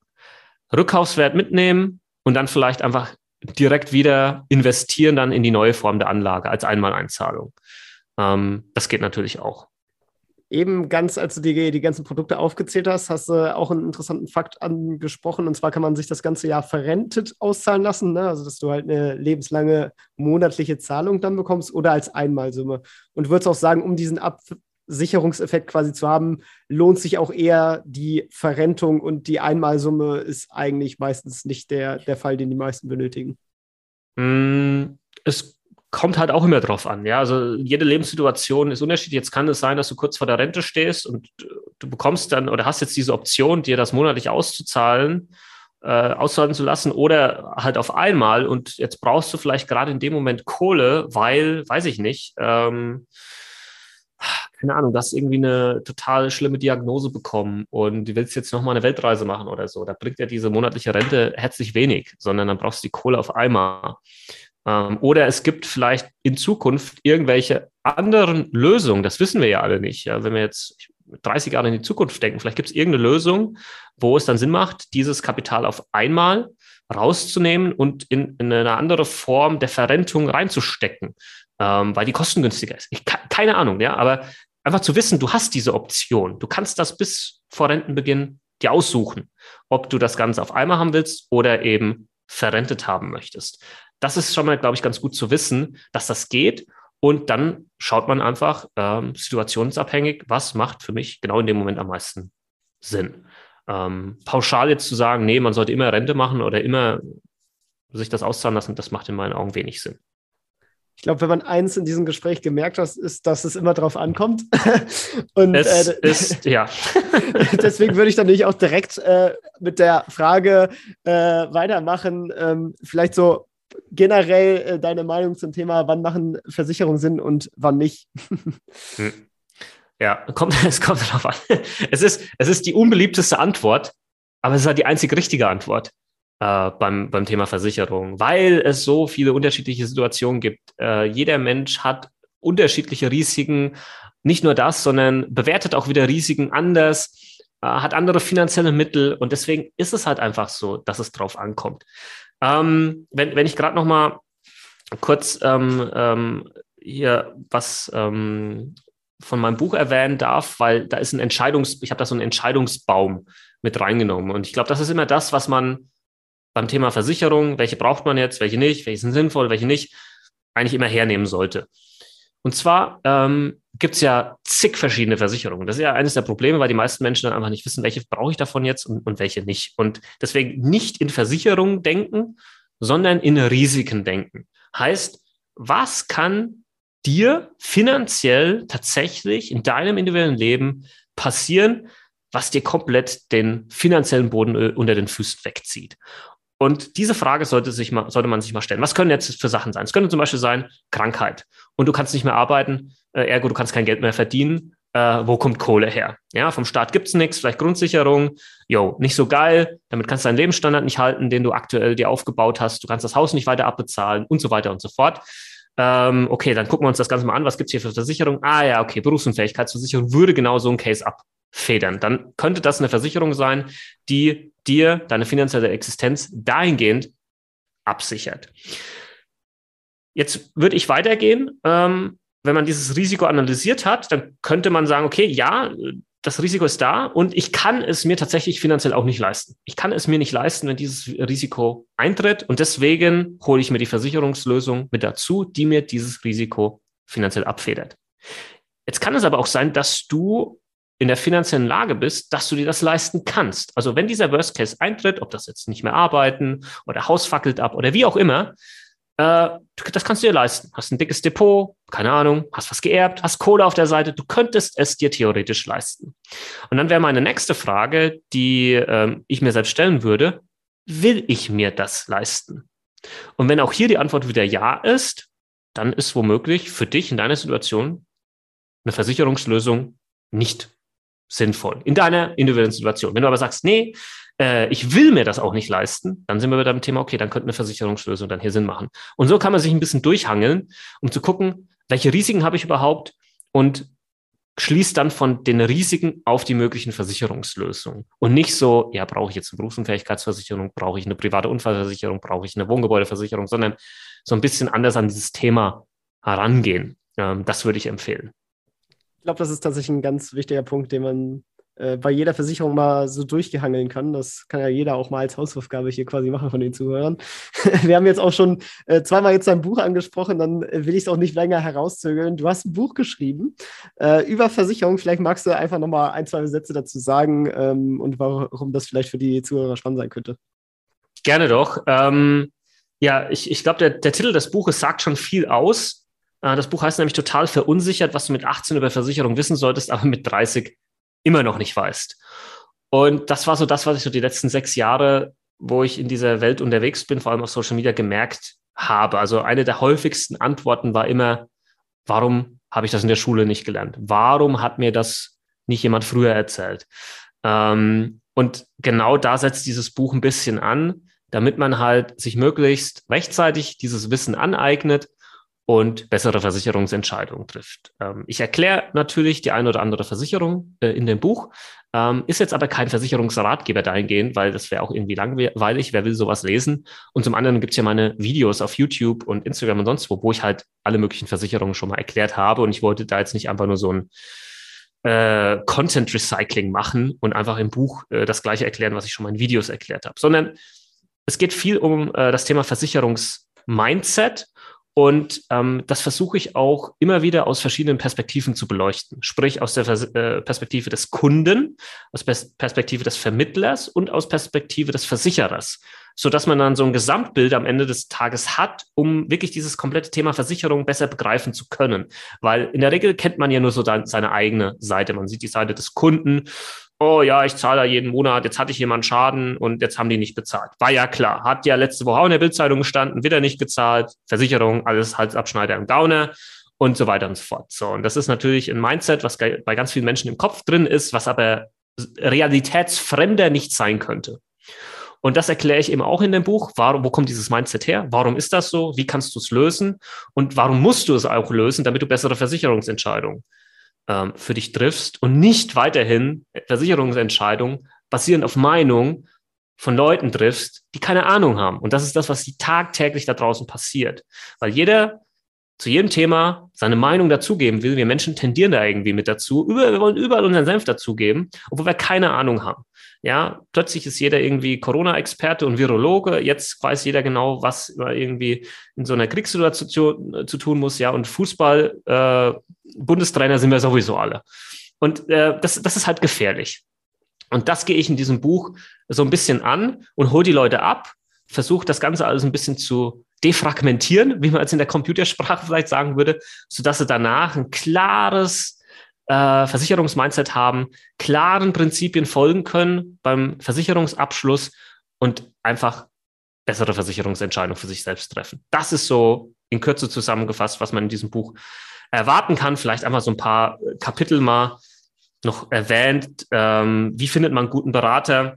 Rückkaufswert mitnehmen und dann vielleicht einfach direkt wieder investieren dann in die neue Form der Anlage als Einmaleinzahlung. Ähm, das geht natürlich auch eben ganz, als du die, die ganzen Produkte aufgezählt hast, hast du auch einen interessanten Fakt angesprochen. Und zwar kann man sich das ganze Jahr verrentet auszahlen lassen. Ne? Also, dass du halt eine lebenslange monatliche Zahlung dann bekommst oder als Einmalsumme. Und du würdest auch sagen, um diesen Absicherungseffekt quasi zu haben, lohnt sich auch eher die Verrentung und die Einmalsumme ist eigentlich meistens nicht der, der Fall, den die meisten benötigen. Mm, es kommt halt auch immer drauf an. Ja, also jede Lebenssituation ist unterschiedlich. Jetzt kann es sein, dass du kurz vor der Rente stehst und du bekommst dann oder hast jetzt diese Option, dir das monatlich auszuzahlen, äh, auszahlen zu lassen oder halt auf einmal und jetzt brauchst du vielleicht gerade in dem Moment Kohle, weil, weiß ich nicht, ähm, keine Ahnung, du hast irgendwie eine total schlimme Diagnose bekommen und du willst jetzt nochmal eine Weltreise machen oder so. Da bringt ja diese monatliche Rente herzlich wenig, sondern dann brauchst du die Kohle auf einmal. Ähm, oder es gibt vielleicht in Zukunft irgendwelche anderen Lösungen. Das wissen wir ja alle nicht. Ja? Wenn wir jetzt 30 Jahre in die Zukunft denken, vielleicht gibt es irgendeine Lösung, wo es dann Sinn macht, dieses Kapital auf einmal rauszunehmen und in, in eine andere Form der Verrentung reinzustecken, ähm, weil die kostengünstiger ist. Ich, keine Ahnung, ja, aber einfach zu wissen, du hast diese Option. Du kannst das bis vor Rentenbeginn dir aussuchen, ob du das Ganze auf einmal haben willst oder eben verrentet haben möchtest das ist schon mal, glaube ich, ganz gut zu wissen, dass das geht. Und dann schaut man einfach ähm, situationsabhängig, was macht für mich genau in dem Moment am meisten Sinn. Ähm, pauschal jetzt zu sagen, nee, man sollte immer Rente machen oder immer sich das auszahlen lassen, das macht in meinen Augen wenig Sinn. Ich glaube, wenn man eins in diesem Gespräch gemerkt hat, ist, dass es immer darauf ankommt. Und es äh, ist, ja. deswegen würde ich dann natürlich auch direkt äh, mit der Frage äh, weitermachen. Ähm, vielleicht so generell äh, deine Meinung zum Thema, wann machen Versicherungen Sinn und wann nicht? Hm. Ja, kommt, es kommt darauf an. Es ist, es ist die unbeliebteste Antwort, aber es ist halt die einzig richtige Antwort äh, beim, beim Thema Versicherung, weil es so viele unterschiedliche Situationen gibt. Äh, jeder Mensch hat unterschiedliche Risiken. Nicht nur das, sondern bewertet auch wieder Risiken anders, äh, hat andere finanzielle Mittel und deswegen ist es halt einfach so, dass es drauf ankommt. Ähm, wenn, wenn ich gerade noch mal kurz ähm, ähm, hier was ähm, von meinem Buch erwähnen darf, weil da ist ein Entscheidungs, ich habe da so einen Entscheidungsbaum mit reingenommen. Und ich glaube, das ist immer das, was man beim Thema Versicherung, welche braucht man jetzt, welche nicht, welche sind sinnvoll, welche nicht, eigentlich immer hernehmen sollte. Und zwar ähm, gibt es ja zig verschiedene Versicherungen. Das ist ja eines der Probleme, weil die meisten Menschen dann einfach nicht wissen, welche brauche ich davon jetzt und, und welche nicht. Und deswegen nicht in Versicherungen denken, sondern in Risiken denken. Heißt, was kann dir finanziell tatsächlich in deinem individuellen Leben passieren, was dir komplett den finanziellen Boden äh, unter den Füßen wegzieht? Und diese Frage sollte, sich mal, sollte man sich mal stellen. Was können jetzt für Sachen sein? Es könnte zum Beispiel sein Krankheit und du kannst nicht mehr arbeiten, äh, ergo du kannst kein Geld mehr verdienen. Äh, wo kommt Kohle her? Ja, vom Staat gibt's nichts, vielleicht Grundsicherung. Jo, nicht so geil. Damit kannst du deinen Lebensstandard nicht halten, den du aktuell dir aufgebaut hast. Du kannst das Haus nicht weiter abbezahlen und so weiter und so fort. Ähm, okay, dann gucken wir uns das Ganze mal an. Was gibt's hier für Versicherung? Ah ja, okay, Berufsunfähigkeitsversicherung würde genau so ein Case abfedern. Dann könnte das eine Versicherung sein, die dir deine finanzielle Existenz dahingehend absichert. Jetzt würde ich weitergehen. Ähm, wenn man dieses Risiko analysiert hat, dann könnte man sagen, okay, ja, das Risiko ist da und ich kann es mir tatsächlich finanziell auch nicht leisten. Ich kann es mir nicht leisten, wenn dieses Risiko eintritt und deswegen hole ich mir die Versicherungslösung mit dazu, die mir dieses Risiko finanziell abfedert. Jetzt kann es aber auch sein, dass du in der finanziellen Lage bist, dass du dir das leisten kannst. Also wenn dieser Worst Case eintritt, ob das jetzt nicht mehr arbeiten oder Haus fackelt ab oder wie auch immer, äh, das kannst du dir leisten. Hast ein dickes Depot, keine Ahnung, hast was geerbt, hast Kohle auf der Seite, du könntest es dir theoretisch leisten. Und dann wäre meine nächste Frage, die ähm, ich mir selbst stellen würde, will ich mir das leisten? Und wenn auch hier die Antwort wieder ja ist, dann ist womöglich für dich in deiner Situation eine Versicherungslösung nicht sinnvoll in deiner individuellen Situation. Wenn du aber sagst, nee, äh, ich will mir das auch nicht leisten, dann sind wir wieder beim Thema, okay, dann könnte eine Versicherungslösung dann hier Sinn machen. Und so kann man sich ein bisschen durchhangeln, um zu gucken, welche Risiken habe ich überhaupt und schließt dann von den Risiken auf die möglichen Versicherungslösungen. Und nicht so, ja, brauche ich jetzt eine Berufsunfähigkeitsversicherung, brauche ich eine private Unfallversicherung, brauche ich eine Wohngebäudeversicherung, sondern so ein bisschen anders an dieses Thema herangehen. Ähm, das würde ich empfehlen. Ich glaube, das ist tatsächlich ein ganz wichtiger Punkt, den man äh, bei jeder Versicherung mal so durchgehangeln kann. Das kann ja jeder auch mal als Hausaufgabe hier quasi machen von den Zuhörern. Wir haben jetzt auch schon äh, zweimal jetzt dein Buch angesprochen, dann will ich es auch nicht länger herauszögern. Du hast ein Buch geschrieben äh, über Versicherung. Vielleicht magst du einfach nochmal ein, zwei Sätze dazu sagen ähm, und warum das vielleicht für die Zuhörer spannend sein könnte. Gerne doch. Ähm, ja, ich, ich glaube, der, der Titel des Buches sagt schon viel aus. Äh, das Buch heißt nämlich total verunsichert, was du mit 18 über Versicherung wissen solltest, aber mit 30 immer noch nicht weißt. Und das war so das, was ich so die letzten sechs Jahre, wo ich in dieser Welt unterwegs bin, vor allem auf Social Media gemerkt habe. Also eine der häufigsten Antworten war immer, warum habe ich das in der Schule nicht gelernt? Warum hat mir das nicht jemand früher erzählt? Ähm, und genau da setzt dieses Buch ein bisschen an, damit man halt sich möglichst rechtzeitig dieses Wissen aneignet und bessere Versicherungsentscheidungen trifft. Ähm, ich erkläre natürlich die eine oder andere Versicherung äh, in dem Buch, ähm, ist jetzt aber kein Versicherungsratgeber dahingehend, weil das wäre auch irgendwie langweilig. Wer will sowas lesen? Und zum anderen gibt es ja meine Videos auf YouTube und Instagram und sonst wo, wo ich halt alle möglichen Versicherungen schon mal erklärt habe. Und ich wollte da jetzt nicht einfach nur so ein äh, Content Recycling machen und einfach im Buch äh, das gleiche erklären, was ich schon mal in Videos erklärt habe, sondern es geht viel um äh, das Thema Versicherungsmindset und ähm, das versuche ich auch immer wieder aus verschiedenen Perspektiven zu beleuchten. Sprich aus der Vers äh, Perspektive des Kunden, aus Pers Perspektive des Vermittlers und aus Perspektive des Versicherers, so dass man dann so ein Gesamtbild am Ende des Tages hat, um wirklich dieses komplette Thema Versicherung besser begreifen zu können. Weil in der Regel kennt man ja nur so seine eigene Seite. Man sieht die Seite des Kunden oh ja, ich zahle da jeden Monat, jetzt hatte ich jemand Schaden und jetzt haben die nicht bezahlt. War ja klar, hat ja letzte Woche auch in der Bildzeitung gestanden, wieder nicht gezahlt, Versicherung, alles Halsabschneider im Gauner und so weiter und so fort. So, und das ist natürlich ein Mindset, was bei ganz vielen Menschen im Kopf drin ist, was aber realitätsfremder nicht sein könnte. Und das erkläre ich eben auch in dem Buch. Warum, wo kommt dieses Mindset her? Warum ist das so? Wie kannst du es lösen? Und warum musst du es auch lösen, damit du bessere Versicherungsentscheidungen ähm, für dich triffst und nicht weiterhin Versicherungsentscheidungen basierend auf Meinung von Leuten triffst, die keine Ahnung haben. Und das ist das, was tagtäglich da draußen passiert. Weil jeder zu jedem Thema seine Meinung dazugeben will. Wir Menschen tendieren da irgendwie mit dazu. wir wollen überall unseren Senf dazugeben, obwohl wir keine Ahnung haben. Ja, plötzlich ist jeder irgendwie Corona-Experte und Virologe. Jetzt weiß jeder genau, was irgendwie in so einer Kriegssituation äh, zu tun muss. Ja, und Fußball, äh, Bundestrainer sind wir sowieso alle. Und äh, das, das ist halt gefährlich. Und das gehe ich in diesem Buch so ein bisschen an und hole die Leute ab, versuche das Ganze alles ein bisschen zu defragmentieren, wie man es in der Computersprache vielleicht sagen würde, sodass sie danach ein klares äh, Versicherungsmindset haben, klaren Prinzipien folgen können beim Versicherungsabschluss und einfach bessere Versicherungsentscheidung für sich selbst treffen. Das ist so in Kürze zusammengefasst, was man in diesem Buch erwarten kann. Vielleicht einmal so ein paar Kapitel mal noch erwähnt. Ähm, wie findet man einen guten Berater?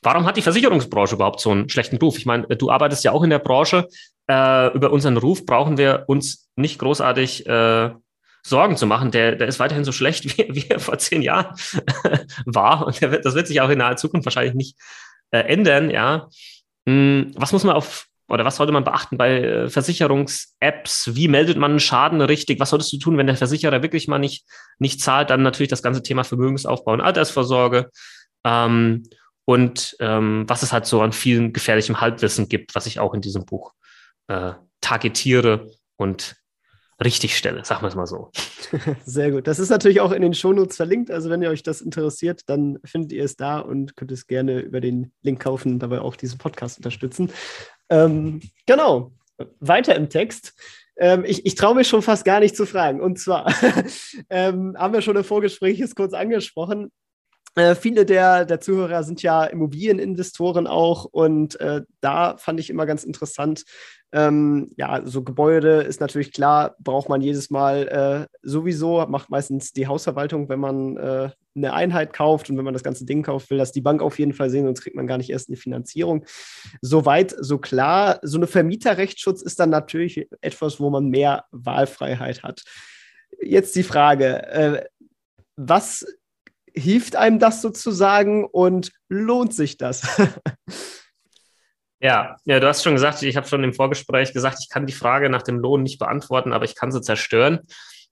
Warum hat die Versicherungsbranche überhaupt so einen schlechten Ruf? Ich meine, du arbeitest ja auch in der Branche. Äh, über unseren Ruf brauchen wir uns nicht großartig äh, Sorgen zu machen. Der, der ist weiterhin so schlecht, wie, wie er vor zehn Jahren war. Und wird, das wird sich auch in naher Zukunft wahrscheinlich nicht äh, ändern. Ja. Hm, was muss man auf oder was sollte man beachten bei äh, Versicherungs-Apps? Wie meldet man einen Schaden richtig? Was solltest du tun, wenn der Versicherer wirklich mal nicht, nicht zahlt? Dann natürlich das ganze Thema Vermögensaufbau und Altersvorsorge. Ähm, und ähm, was es halt so an vielen gefährlichem Halbwissen gibt, was ich auch in diesem Buch äh, targetiere und richtig stelle, sagen wir es mal so. Sehr gut. Das ist natürlich auch in den Shownotes verlinkt. Also wenn ihr euch das interessiert, dann findet ihr es da und könnt es gerne über den Link kaufen dabei auch diesen Podcast unterstützen. Ähm, genau. Weiter im Text. Ähm, ich, ich traue mich schon fast gar nicht zu fragen. Und zwar ähm, haben wir schon im Vorgespräch jetzt kurz angesprochen. Äh, viele der, der Zuhörer sind ja Immobilieninvestoren auch und äh, da fand ich immer ganz interessant, ähm, ja, so Gebäude ist natürlich klar, braucht man jedes Mal äh, sowieso, macht meistens die Hausverwaltung, wenn man äh, eine Einheit kauft und wenn man das ganze Ding kauft, will das die Bank auf jeden Fall sehen, sonst kriegt man gar nicht erst eine Finanzierung. Soweit, so klar. So eine Vermieterrechtsschutz ist dann natürlich etwas, wo man mehr Wahlfreiheit hat. Jetzt die Frage, äh, was hilft einem das sozusagen und lohnt sich das? Ja, ja, du hast schon gesagt, ich habe schon im Vorgespräch gesagt, ich kann die Frage nach dem Lohn nicht beantworten, aber ich kann sie zerstören.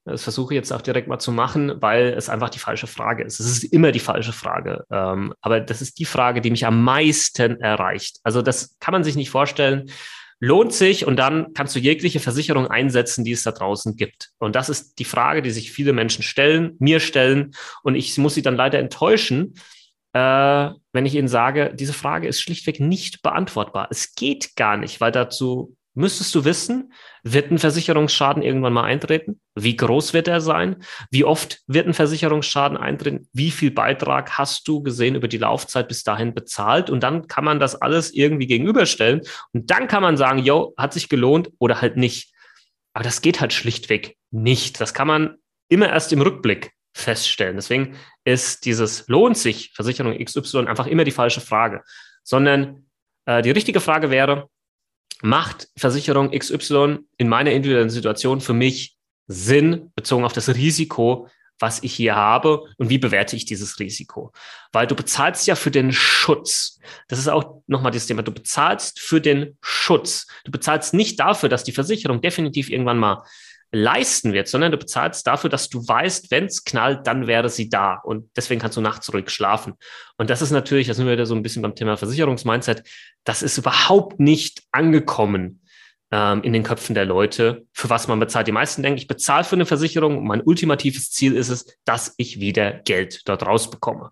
Das versuche ich jetzt auch direkt mal zu machen, weil es einfach die falsche Frage ist. Es ist immer die falsche Frage. Ähm, aber das ist die Frage, die mich am meisten erreicht. Also das kann man sich nicht vorstellen. Lohnt sich und dann kannst du jegliche Versicherung einsetzen, die es da draußen gibt. Und das ist die Frage, die sich viele Menschen stellen, mir stellen. Und ich muss sie dann leider enttäuschen, äh, wenn ich Ihnen sage, diese Frage ist schlichtweg nicht beantwortbar. Es geht gar nicht, weil dazu müsstest du wissen, wird ein Versicherungsschaden irgendwann mal eintreten? Wie groß wird er sein? Wie oft wird ein Versicherungsschaden eintreten? Wie viel Beitrag hast du gesehen über die Laufzeit bis dahin bezahlt? Und dann kann man das alles irgendwie gegenüberstellen. Und dann kann man sagen, yo, hat sich gelohnt oder halt nicht. Aber das geht halt schlichtweg nicht. Das kann man immer erst im Rückblick feststellen. Deswegen ist dieses lohnt sich Versicherung XY einfach immer die falsche Frage, sondern äh, die richtige Frage wäre, macht Versicherung XY in meiner individuellen Situation für mich Sinn bezogen auf das Risiko, was ich hier habe und wie bewerte ich dieses Risiko? Weil du bezahlst ja für den Schutz. Das ist auch nochmal das Thema. Du bezahlst für den Schutz. Du bezahlst nicht dafür, dass die Versicherung definitiv irgendwann mal leisten wird, sondern du bezahlst dafür, dass du weißt, wenn es knallt, dann wäre sie da. Und deswegen kannst du nachts ruhig schlafen. Und das ist natürlich, da sind wir wieder so ein bisschen beim Thema Versicherungsmindset, das ist überhaupt nicht angekommen ähm, in den Köpfen der Leute, für was man bezahlt. Die meisten denken, ich bezahle für eine Versicherung und mein ultimatives Ziel ist es, dass ich wieder Geld dort rausbekomme.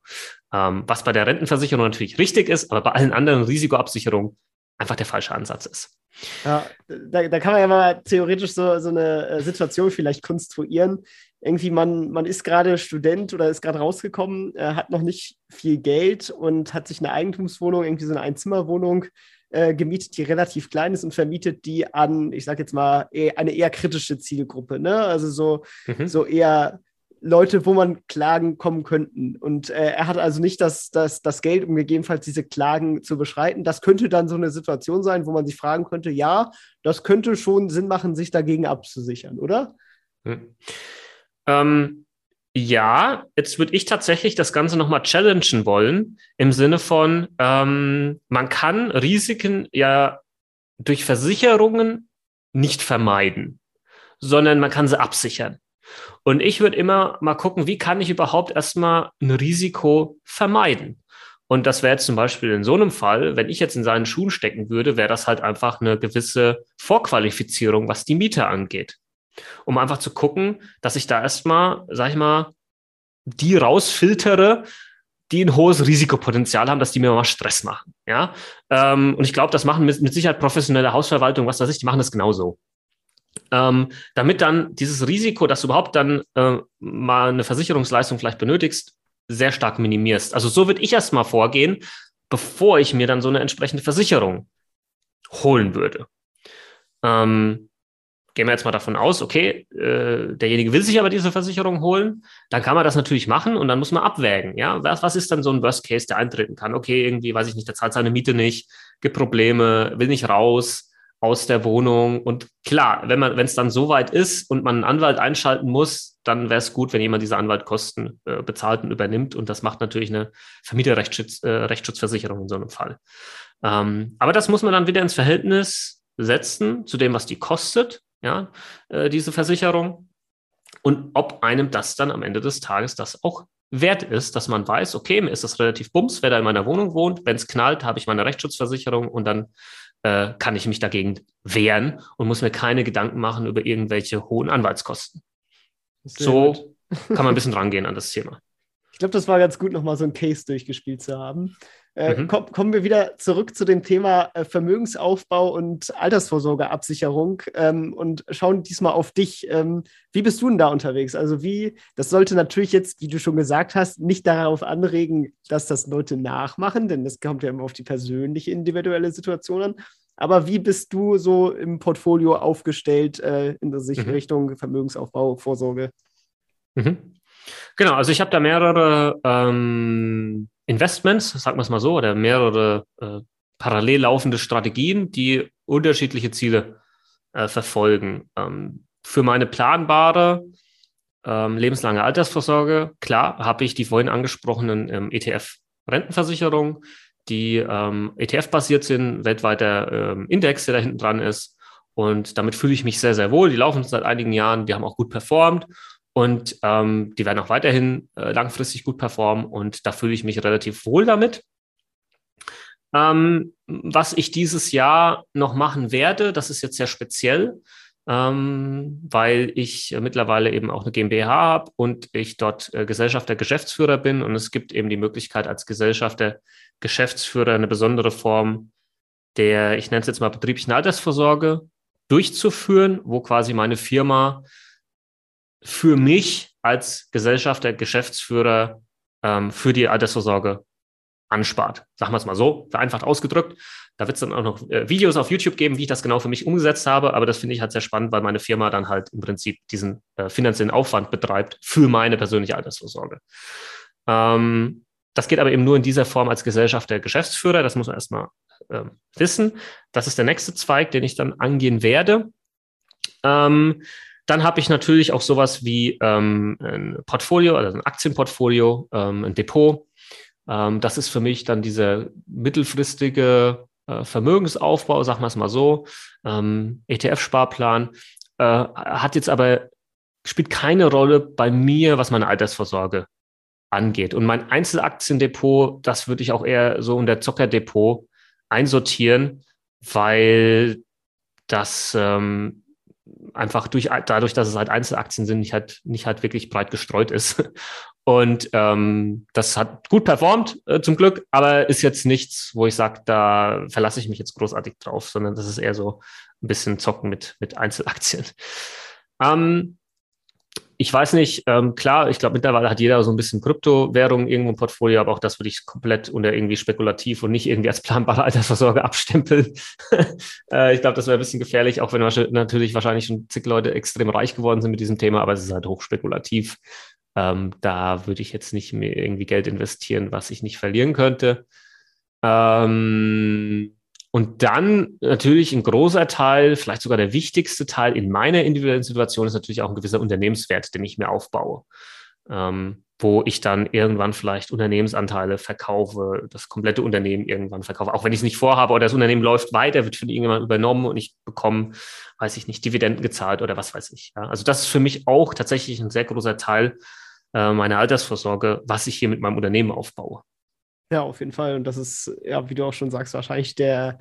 Ähm, was bei der Rentenversicherung natürlich richtig ist, aber bei allen anderen Risikoabsicherungen einfach der falsche Ansatz ist. Ja, da, da kann man ja mal theoretisch so, so eine äh, Situation vielleicht konstruieren. Irgendwie, man, man ist gerade Student oder ist gerade rausgekommen, äh, hat noch nicht viel Geld und hat sich eine Eigentumswohnung, irgendwie so eine Einzimmerwohnung äh, gemietet, die relativ klein ist und vermietet die an, ich sage jetzt mal, eine eher kritische Zielgruppe. Ne? Also so, mhm. so eher Leute, wo man Klagen kommen könnten. Und äh, er hat also nicht das, das, das Geld, um gegebenenfalls diese Klagen zu beschreiten. Das könnte dann so eine Situation sein, wo man sich fragen könnte, ja, das könnte schon Sinn machen, sich dagegen abzusichern, oder? Hm. Ähm, ja, jetzt würde ich tatsächlich das Ganze nochmal challengen wollen, im Sinne von, ähm, man kann Risiken ja durch Versicherungen nicht vermeiden, sondern man kann sie absichern. Und ich würde immer mal gucken, wie kann ich überhaupt erstmal ein Risiko vermeiden? Und das wäre jetzt zum Beispiel in so einem Fall, wenn ich jetzt in seinen Schuhen stecken würde, wäre das halt einfach eine gewisse Vorqualifizierung, was die Miete angeht. Um einfach zu gucken, dass ich da erstmal, sag ich mal, die rausfiltere, die ein hohes Risikopotenzial haben, dass die mir mal Stress machen. Ja, ähm, und ich glaube, das machen mit, mit Sicherheit professionelle Hausverwaltung, was weiß ich, die machen das genauso ähm, damit dann dieses Risiko, dass du überhaupt dann äh, mal eine Versicherungsleistung vielleicht benötigst, sehr stark minimierst. Also so würde ich erstmal vorgehen, bevor ich mir dann so eine entsprechende Versicherung holen würde. Ähm, gehen wir jetzt mal davon aus, okay, äh, derjenige will sich aber diese Versicherung holen, dann kann man das natürlich machen und dann muss man abwägen. Ja, was, was ist dann so ein Worst Case, der eintreten kann? Okay, irgendwie, weiß ich nicht, der zahlt seine Miete nicht, gibt Probleme, will nicht raus aus der Wohnung. Und klar, wenn man, wenn es dann so weit ist und man einen Anwalt einschalten muss, dann wäre es gut, wenn jemand diese Anwaltkosten äh, bezahlt und übernimmt. Und das macht natürlich eine Vermieterrechtsschutzversicherung äh, in so einem Fall. Ähm, aber das muss man dann wieder ins Verhältnis setzen zu dem, was die kostet ja, äh, diese Versicherung. Und ob einem das dann am Ende des Tages das auch wert ist, dass man weiß, okay, mir ist das relativ bums, wer da in meiner Wohnung wohnt. Wenn es knallt, habe ich meine Rechtsschutzversicherung und dann äh, kann ich mich dagegen wehren und muss mir keine Gedanken machen über irgendwelche hohen Anwaltskosten. Sehr so gut. kann man ein bisschen rangehen an das Thema. Ich glaube, das war ganz gut, nochmal so ein Case durchgespielt zu haben. Äh, mhm. komm, kommen wir wieder zurück zu dem Thema äh, Vermögensaufbau und Altersvorsorgeabsicherung ähm, und schauen diesmal auf dich. Ähm, wie bist du denn da unterwegs? Also wie, das sollte natürlich jetzt, wie du schon gesagt hast, nicht darauf anregen, dass das Leute nachmachen, denn das kommt ja immer auf die persönliche, individuelle Situation an. Aber wie bist du so im Portfolio aufgestellt äh, in der mhm. Richtung Vermögensaufbau, Vorsorge? Mhm. Genau, also ich habe da mehrere ähm, Investments, sagen wir es mal so, oder mehrere äh, parallel laufende Strategien, die unterschiedliche Ziele äh, verfolgen. Ähm, für meine planbare ähm, lebenslange Altersvorsorge, klar, habe ich die vorhin angesprochenen ähm, ETF-Rentenversicherungen, die ähm, ETF-basiert sind, weltweiter ähm, Index, der da hinten dran ist. Und damit fühle ich mich sehr, sehr wohl. Die laufen seit einigen Jahren, die haben auch gut performt. Und ähm, die werden auch weiterhin äh, langfristig gut performen und da fühle ich mich relativ wohl damit. Ähm, was ich dieses Jahr noch machen werde, das ist jetzt sehr speziell, ähm, weil ich äh, mittlerweile eben auch eine GmbH habe und ich dort äh, Gesellschafter, Geschäftsführer bin und es gibt eben die Möglichkeit als Gesellschafter, Geschäftsführer eine besondere Form der, ich nenne es jetzt mal betrieblichen Altersvorsorge durchzuführen, wo quasi meine Firma für mich als Gesellschafter, Geschäftsführer ähm, für die Altersvorsorge anspart. Sagen wir es mal so, vereinfacht ausgedrückt. Da wird es dann auch noch äh, Videos auf YouTube geben, wie ich das genau für mich umgesetzt habe. Aber das finde ich halt sehr spannend, weil meine Firma dann halt im Prinzip diesen äh, finanziellen Aufwand betreibt für meine persönliche Altersvorsorge. Ähm, das geht aber eben nur in dieser Form als Gesellschafter, Geschäftsführer. Das muss man erstmal ähm, wissen. Das ist der nächste Zweig, den ich dann angehen werde. Ähm, dann habe ich natürlich auch sowas wie ähm, ein Portfolio, also ein Aktienportfolio, ähm, ein Depot. Ähm, das ist für mich dann dieser mittelfristige äh, Vermögensaufbau, sagen wir es mal so. Ähm, ETF-Sparplan äh, hat jetzt aber, spielt keine Rolle bei mir, was meine Altersvorsorge angeht. Und mein Einzelaktiendepot, das würde ich auch eher so in der Zockerdepot einsortieren, weil das ähm, einfach durch, dadurch, dass es halt Einzelaktien sind, nicht halt, nicht halt wirklich breit gestreut ist. Und ähm, das hat gut performt, äh, zum Glück, aber ist jetzt nichts, wo ich sage, da verlasse ich mich jetzt großartig drauf, sondern das ist eher so ein bisschen zocken mit, mit Einzelaktien. Ähm, ich weiß nicht, ähm, klar, ich glaube, mittlerweile hat jeder so ein bisschen Kryptowährung irgendwo im Portfolio, aber auch das würde ich komplett unter irgendwie spekulativ und nicht irgendwie als planbare Altersvorsorge abstempeln. äh, ich glaube, das wäre ein bisschen gefährlich, auch wenn natürlich wahrscheinlich schon zig Leute extrem reich geworden sind mit diesem Thema, aber es ist halt hochspekulativ. Ähm, da würde ich jetzt nicht mehr irgendwie Geld investieren, was ich nicht verlieren könnte. Ähm, und dann natürlich ein großer Teil, vielleicht sogar der wichtigste Teil in meiner individuellen Situation ist natürlich auch ein gewisser Unternehmenswert, den ich mir aufbaue. Ähm, wo ich dann irgendwann vielleicht Unternehmensanteile verkaufe, das komplette Unternehmen irgendwann verkaufe, auch wenn ich es nicht vorhabe oder das Unternehmen läuft weiter, wird von irgendjemand übernommen und ich bekomme, weiß ich nicht, Dividenden gezahlt oder was weiß ich. Ja. Also das ist für mich auch tatsächlich ein sehr großer Teil äh, meiner Altersvorsorge, was ich hier mit meinem Unternehmen aufbaue. Ja, auf jeden Fall. Und das ist, ja, wie du auch schon sagst, wahrscheinlich der,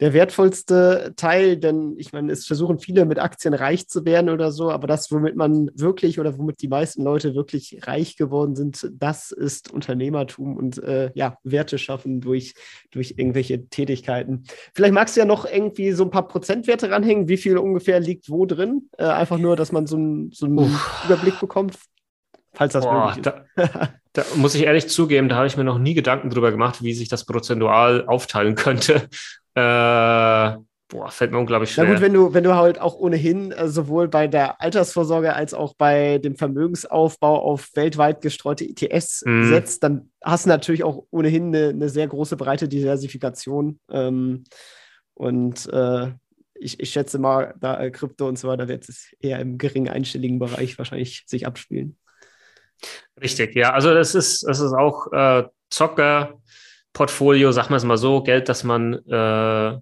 der wertvollste Teil, denn ich meine, es versuchen viele mit Aktien reich zu werden oder so, aber das, womit man wirklich oder womit die meisten Leute wirklich reich geworden sind, das ist Unternehmertum und äh, ja, Werte schaffen durch, durch irgendwelche Tätigkeiten. Vielleicht magst du ja noch irgendwie so ein paar Prozentwerte ranhängen, wie viel ungefähr liegt wo drin? Äh, einfach nur, dass man so, ein, so einen Uff. Überblick bekommt. Falls das Boah, möglich ist. Da, da, muss ich ehrlich zugeben, da habe ich mir noch nie Gedanken drüber gemacht, wie sich das prozentual aufteilen könnte. Äh, boah, fällt mir unglaublich schwer. Na gut, wenn du, wenn du halt auch ohnehin äh, sowohl bei der Altersvorsorge als auch bei dem Vermögensaufbau auf weltweit gestreute ETS mm. setzt, dann hast du natürlich auch ohnehin eine, eine sehr große breite Diversifikation. Ähm, und äh, ich, ich schätze mal, da äh, Krypto und so weiter wird es eher im geringen einstelligen Bereich wahrscheinlich sich abspielen. Richtig, ja. Also das ist, das ist auch äh, Zocker-Portfolio, sagen wir es mal so, Geld, das man äh,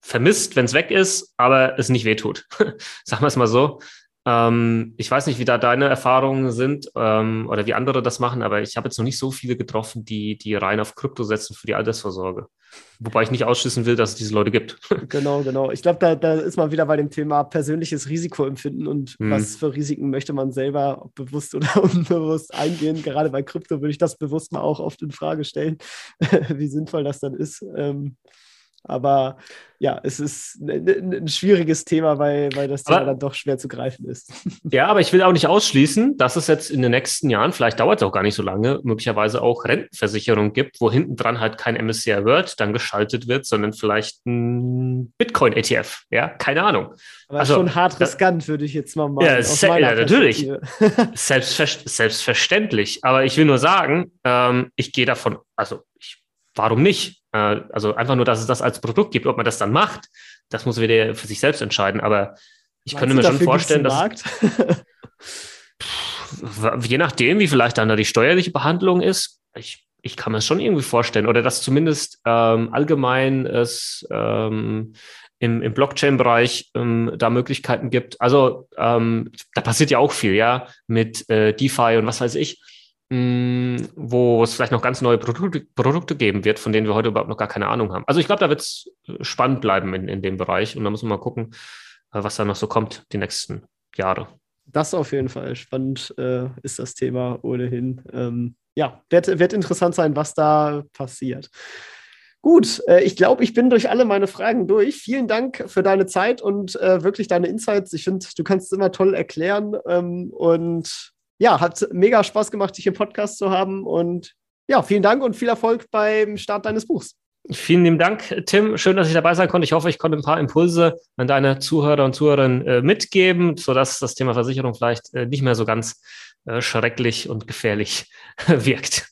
vermisst, wenn es weg ist, aber es nicht wehtut. sagen wir es mal so. Ähm, ich weiß nicht, wie da deine Erfahrungen sind ähm, oder wie andere das machen, aber ich habe jetzt noch nicht so viele getroffen, die, die rein auf Krypto setzen für die Altersvorsorge. Wobei ich nicht ausschließen will, dass es diese Leute gibt. Genau, genau. Ich glaube, da, da ist man wieder bei dem Thema persönliches Risikoempfinden und hm. was für Risiken möchte man selber bewusst oder unbewusst eingehen. Gerade bei Krypto würde ich das bewusst mal auch oft in Frage stellen, wie sinnvoll das dann ist. Ähm, aber ja, es ist ein, ein schwieriges Thema, weil, weil das Thema dann doch schwer zu greifen ist. Ja, aber ich will auch nicht ausschließen, dass es jetzt in den nächsten Jahren, vielleicht dauert es auch gar nicht so lange, möglicherweise auch Rentenversicherungen gibt, wo hinten dran halt kein MSCI World dann geschaltet wird, sondern vielleicht ein Bitcoin-ETF. Ja, keine Ahnung. Aber also, schon hart riskant, würde ich jetzt mal machen. Ja, ja natürlich. Selbstver selbstverständlich. Aber ich will nur sagen, ähm, ich gehe davon, also ich warum nicht? Äh, also einfach nur, dass es das als Produkt gibt. Ob man das dann macht, das muss wieder für sich selbst entscheiden. Aber ich Meinst könnte mir schon vorstellen, dass. je nachdem, wie vielleicht dann da die steuerliche Behandlung ist, ich, ich kann mir das schon irgendwie vorstellen. Oder dass zumindest ähm, allgemein es ähm, im, im Blockchain-Bereich ähm, da Möglichkeiten gibt. Also ähm, da passiert ja auch viel, ja, mit äh, DeFi und was weiß ich. Mm, wo es vielleicht noch ganz neue Produkte, Produkte, geben wird, von denen wir heute überhaupt noch gar keine Ahnung haben. Also ich glaube, da wird es spannend bleiben in, in dem Bereich und da muss man mal gucken, äh, was da noch so kommt die nächsten Jahre. Das auf jeden Fall. Spannend äh, ist das Thema ohnehin. Ähm, ja, wird, wird interessant sein, was da passiert. Gut, äh, ich glaube, ich bin durch alle meine Fragen durch. Vielen Dank für deine Zeit und äh, wirklich deine Insights. Ich finde, du kannst es immer toll erklären ähm, und ja, hat mega Spaß gemacht, dich im Podcast zu haben. Und ja, vielen Dank und viel Erfolg beim Start deines Buchs. Vielen lieben Dank, Tim. Schön, dass ich dabei sein konnte. Ich hoffe, ich konnte ein paar Impulse an deine Zuhörer und Zuhörerinnen äh, mitgeben, sodass das Thema Versicherung vielleicht äh, nicht mehr so ganz äh, schrecklich und gefährlich wirkt.